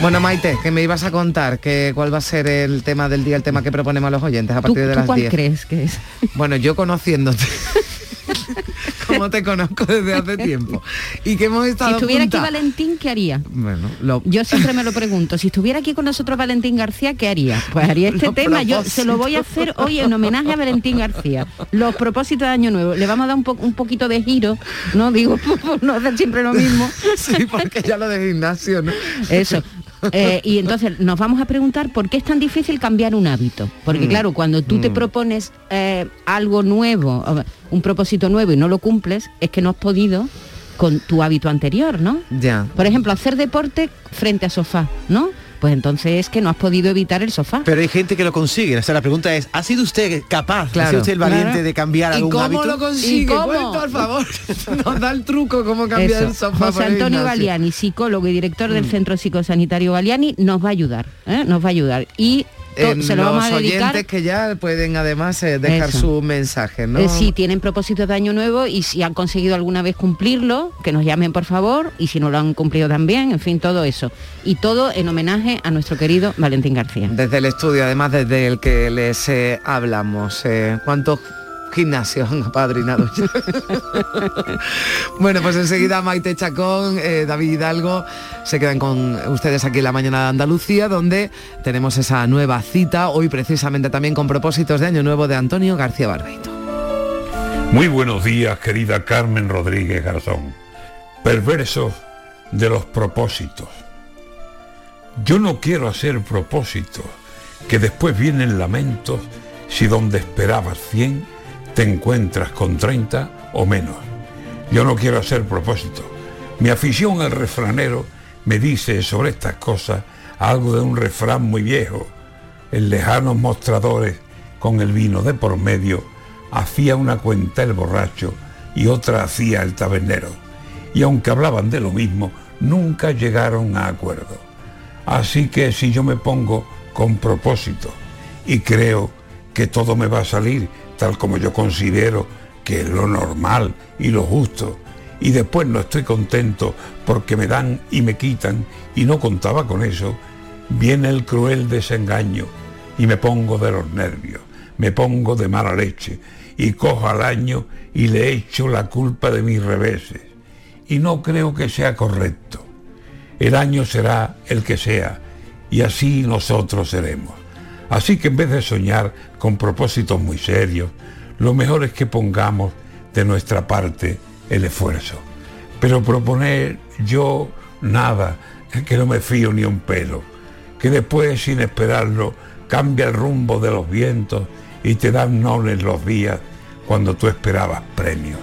Bueno, Maite, que me ibas a contar que cuál va a ser el tema del día, el tema que proponemos a los oyentes a partir de las ¿Cuál 10. crees que es? Bueno, yo conociéndote. como te conozco desde hace tiempo. Y que hemos estado Si estuviera juntas. aquí Valentín, ¿qué haría? Bueno, lo- Yo siempre me lo pregunto, si estuviera aquí con nosotros Valentín García, ¿qué haría? Pues haría este Los tema, yo se lo voy a hacer hoy en homenaje a Valentín García. Los propósitos de Año Nuevo. Le vamos a dar un, po- un poquito de giro, ¿no? Digo, por no hacer siempre lo mismo. Sí, porque ya lo de gimnasio, ¿no? Eso. Eh, y entonces nos vamos a preguntar por qué es tan difícil cambiar un hábito. Porque Mm. claro, cuando tú te Mm. propones eh, algo nuevo, un propósito nuevo y no lo cumples, es que no has podido con tu hábito anterior, ¿no? Ya. Por ejemplo, hacer deporte frente a sofá, ¿no? Pues entonces es que no has podido evitar el sofá. Pero hay gente que lo consigue. O sea, la pregunta es, ¿ha sido usted capaz, ha Claro. sido usted el valiente Claro. de cambiar ¿Y algún cómo hábito? lo consigue? ¿Y cómo? Por favor. Nos da el truco cómo cambiar Eso. el sofá. José Antonio. Galiani, psicólogo y director del Mm. Centro Psicosanitario Galiani, nos va a ayudar, ¿eh? nos va a ayudar. Y En se lo vamos a los dedicar oyentes que ya pueden además eh, dejar Eso. su mensaje, ¿no? Eh, si tienen propósitos de año nuevo y si han conseguido alguna vez cumplirlo, que nos llamen por favor, y si no lo han cumplido también, en fin, todo eso. Y todo en homenaje a nuestro querido Valentín García. Desde el estudio, además desde el que les eh, hablamos. eh, ¿Cuántos gimnasios han apadrinado ya? bueno, pues enseguida Maite Chacón, eh, David Hidalgo, se quedan con ustedes aquí en la mañana de Andalucía, donde tenemos esa nueva cita, hoy precisamente también con propósitos de Año Nuevo de Antonio García Barbeito. Muy buenos días, querida Carmen Rodríguez Garzón. Perversos de los propósitos. Yo no quiero hacer propósitos, que después vienen lamentos si donde esperabas 100 te encuentras con 30 o menos. Yo no quiero hacer propósitos. Mi afición al refranero me dice sobre estas cosas algo de un refrán muy viejo. En lejanos mostradores, con el vino de por medio, hacía una cuenta el borracho y otra hacía el tabernero. Y aunque hablaban de lo mismo, nunca llegaron a acuerdo. Así que si yo me pongo con propósito y creo que todo me va a salir tal como yo considero que es lo normal y lo justo, y después no estoy contento porque me dan y me quitan y no contaba con eso, viene el cruel desengaño y me pongo de los nervios, me pongo de mala leche y cojo al año y le echo la culpa de mis reveses. Y no creo que sea correcto. El año será el que sea y así nosotros seremos. Así que en vez de soñar con propósitos muy serios, lo mejor es que pongamos de nuestra parte el esfuerzo. Pero proponer yo nada, que no me fío ni un pelo, que después sin esperarlo cambia el rumbo de los vientos y te dan nobles los días cuando tú esperabas premios.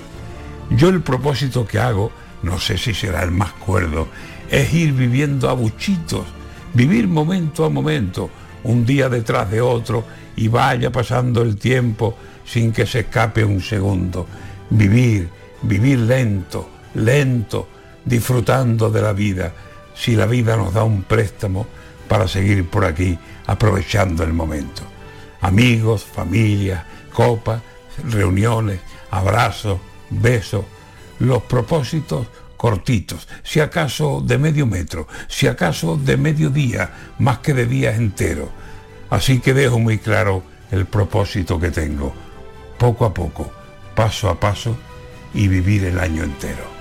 Yo el propósito que hago, no sé si será el más cuerdo, es ir viviendo a buchitos, vivir momento a momento, un día detrás de otro y vaya pasando el tiempo sin que se escape un segundo. Vivir, vivir lento, lento, disfrutando de la vida, si la vida nos da un préstamo para seguir por aquí aprovechando el momento. Amigos, familia, copa, reuniones, abrazos, besos, los propósitos cortitos, si acaso de medio metro, si acaso de medio día, más que de días enteros. Así que dejo muy claro el propósito que tengo, poco a poco, paso a paso y vivir el año entero.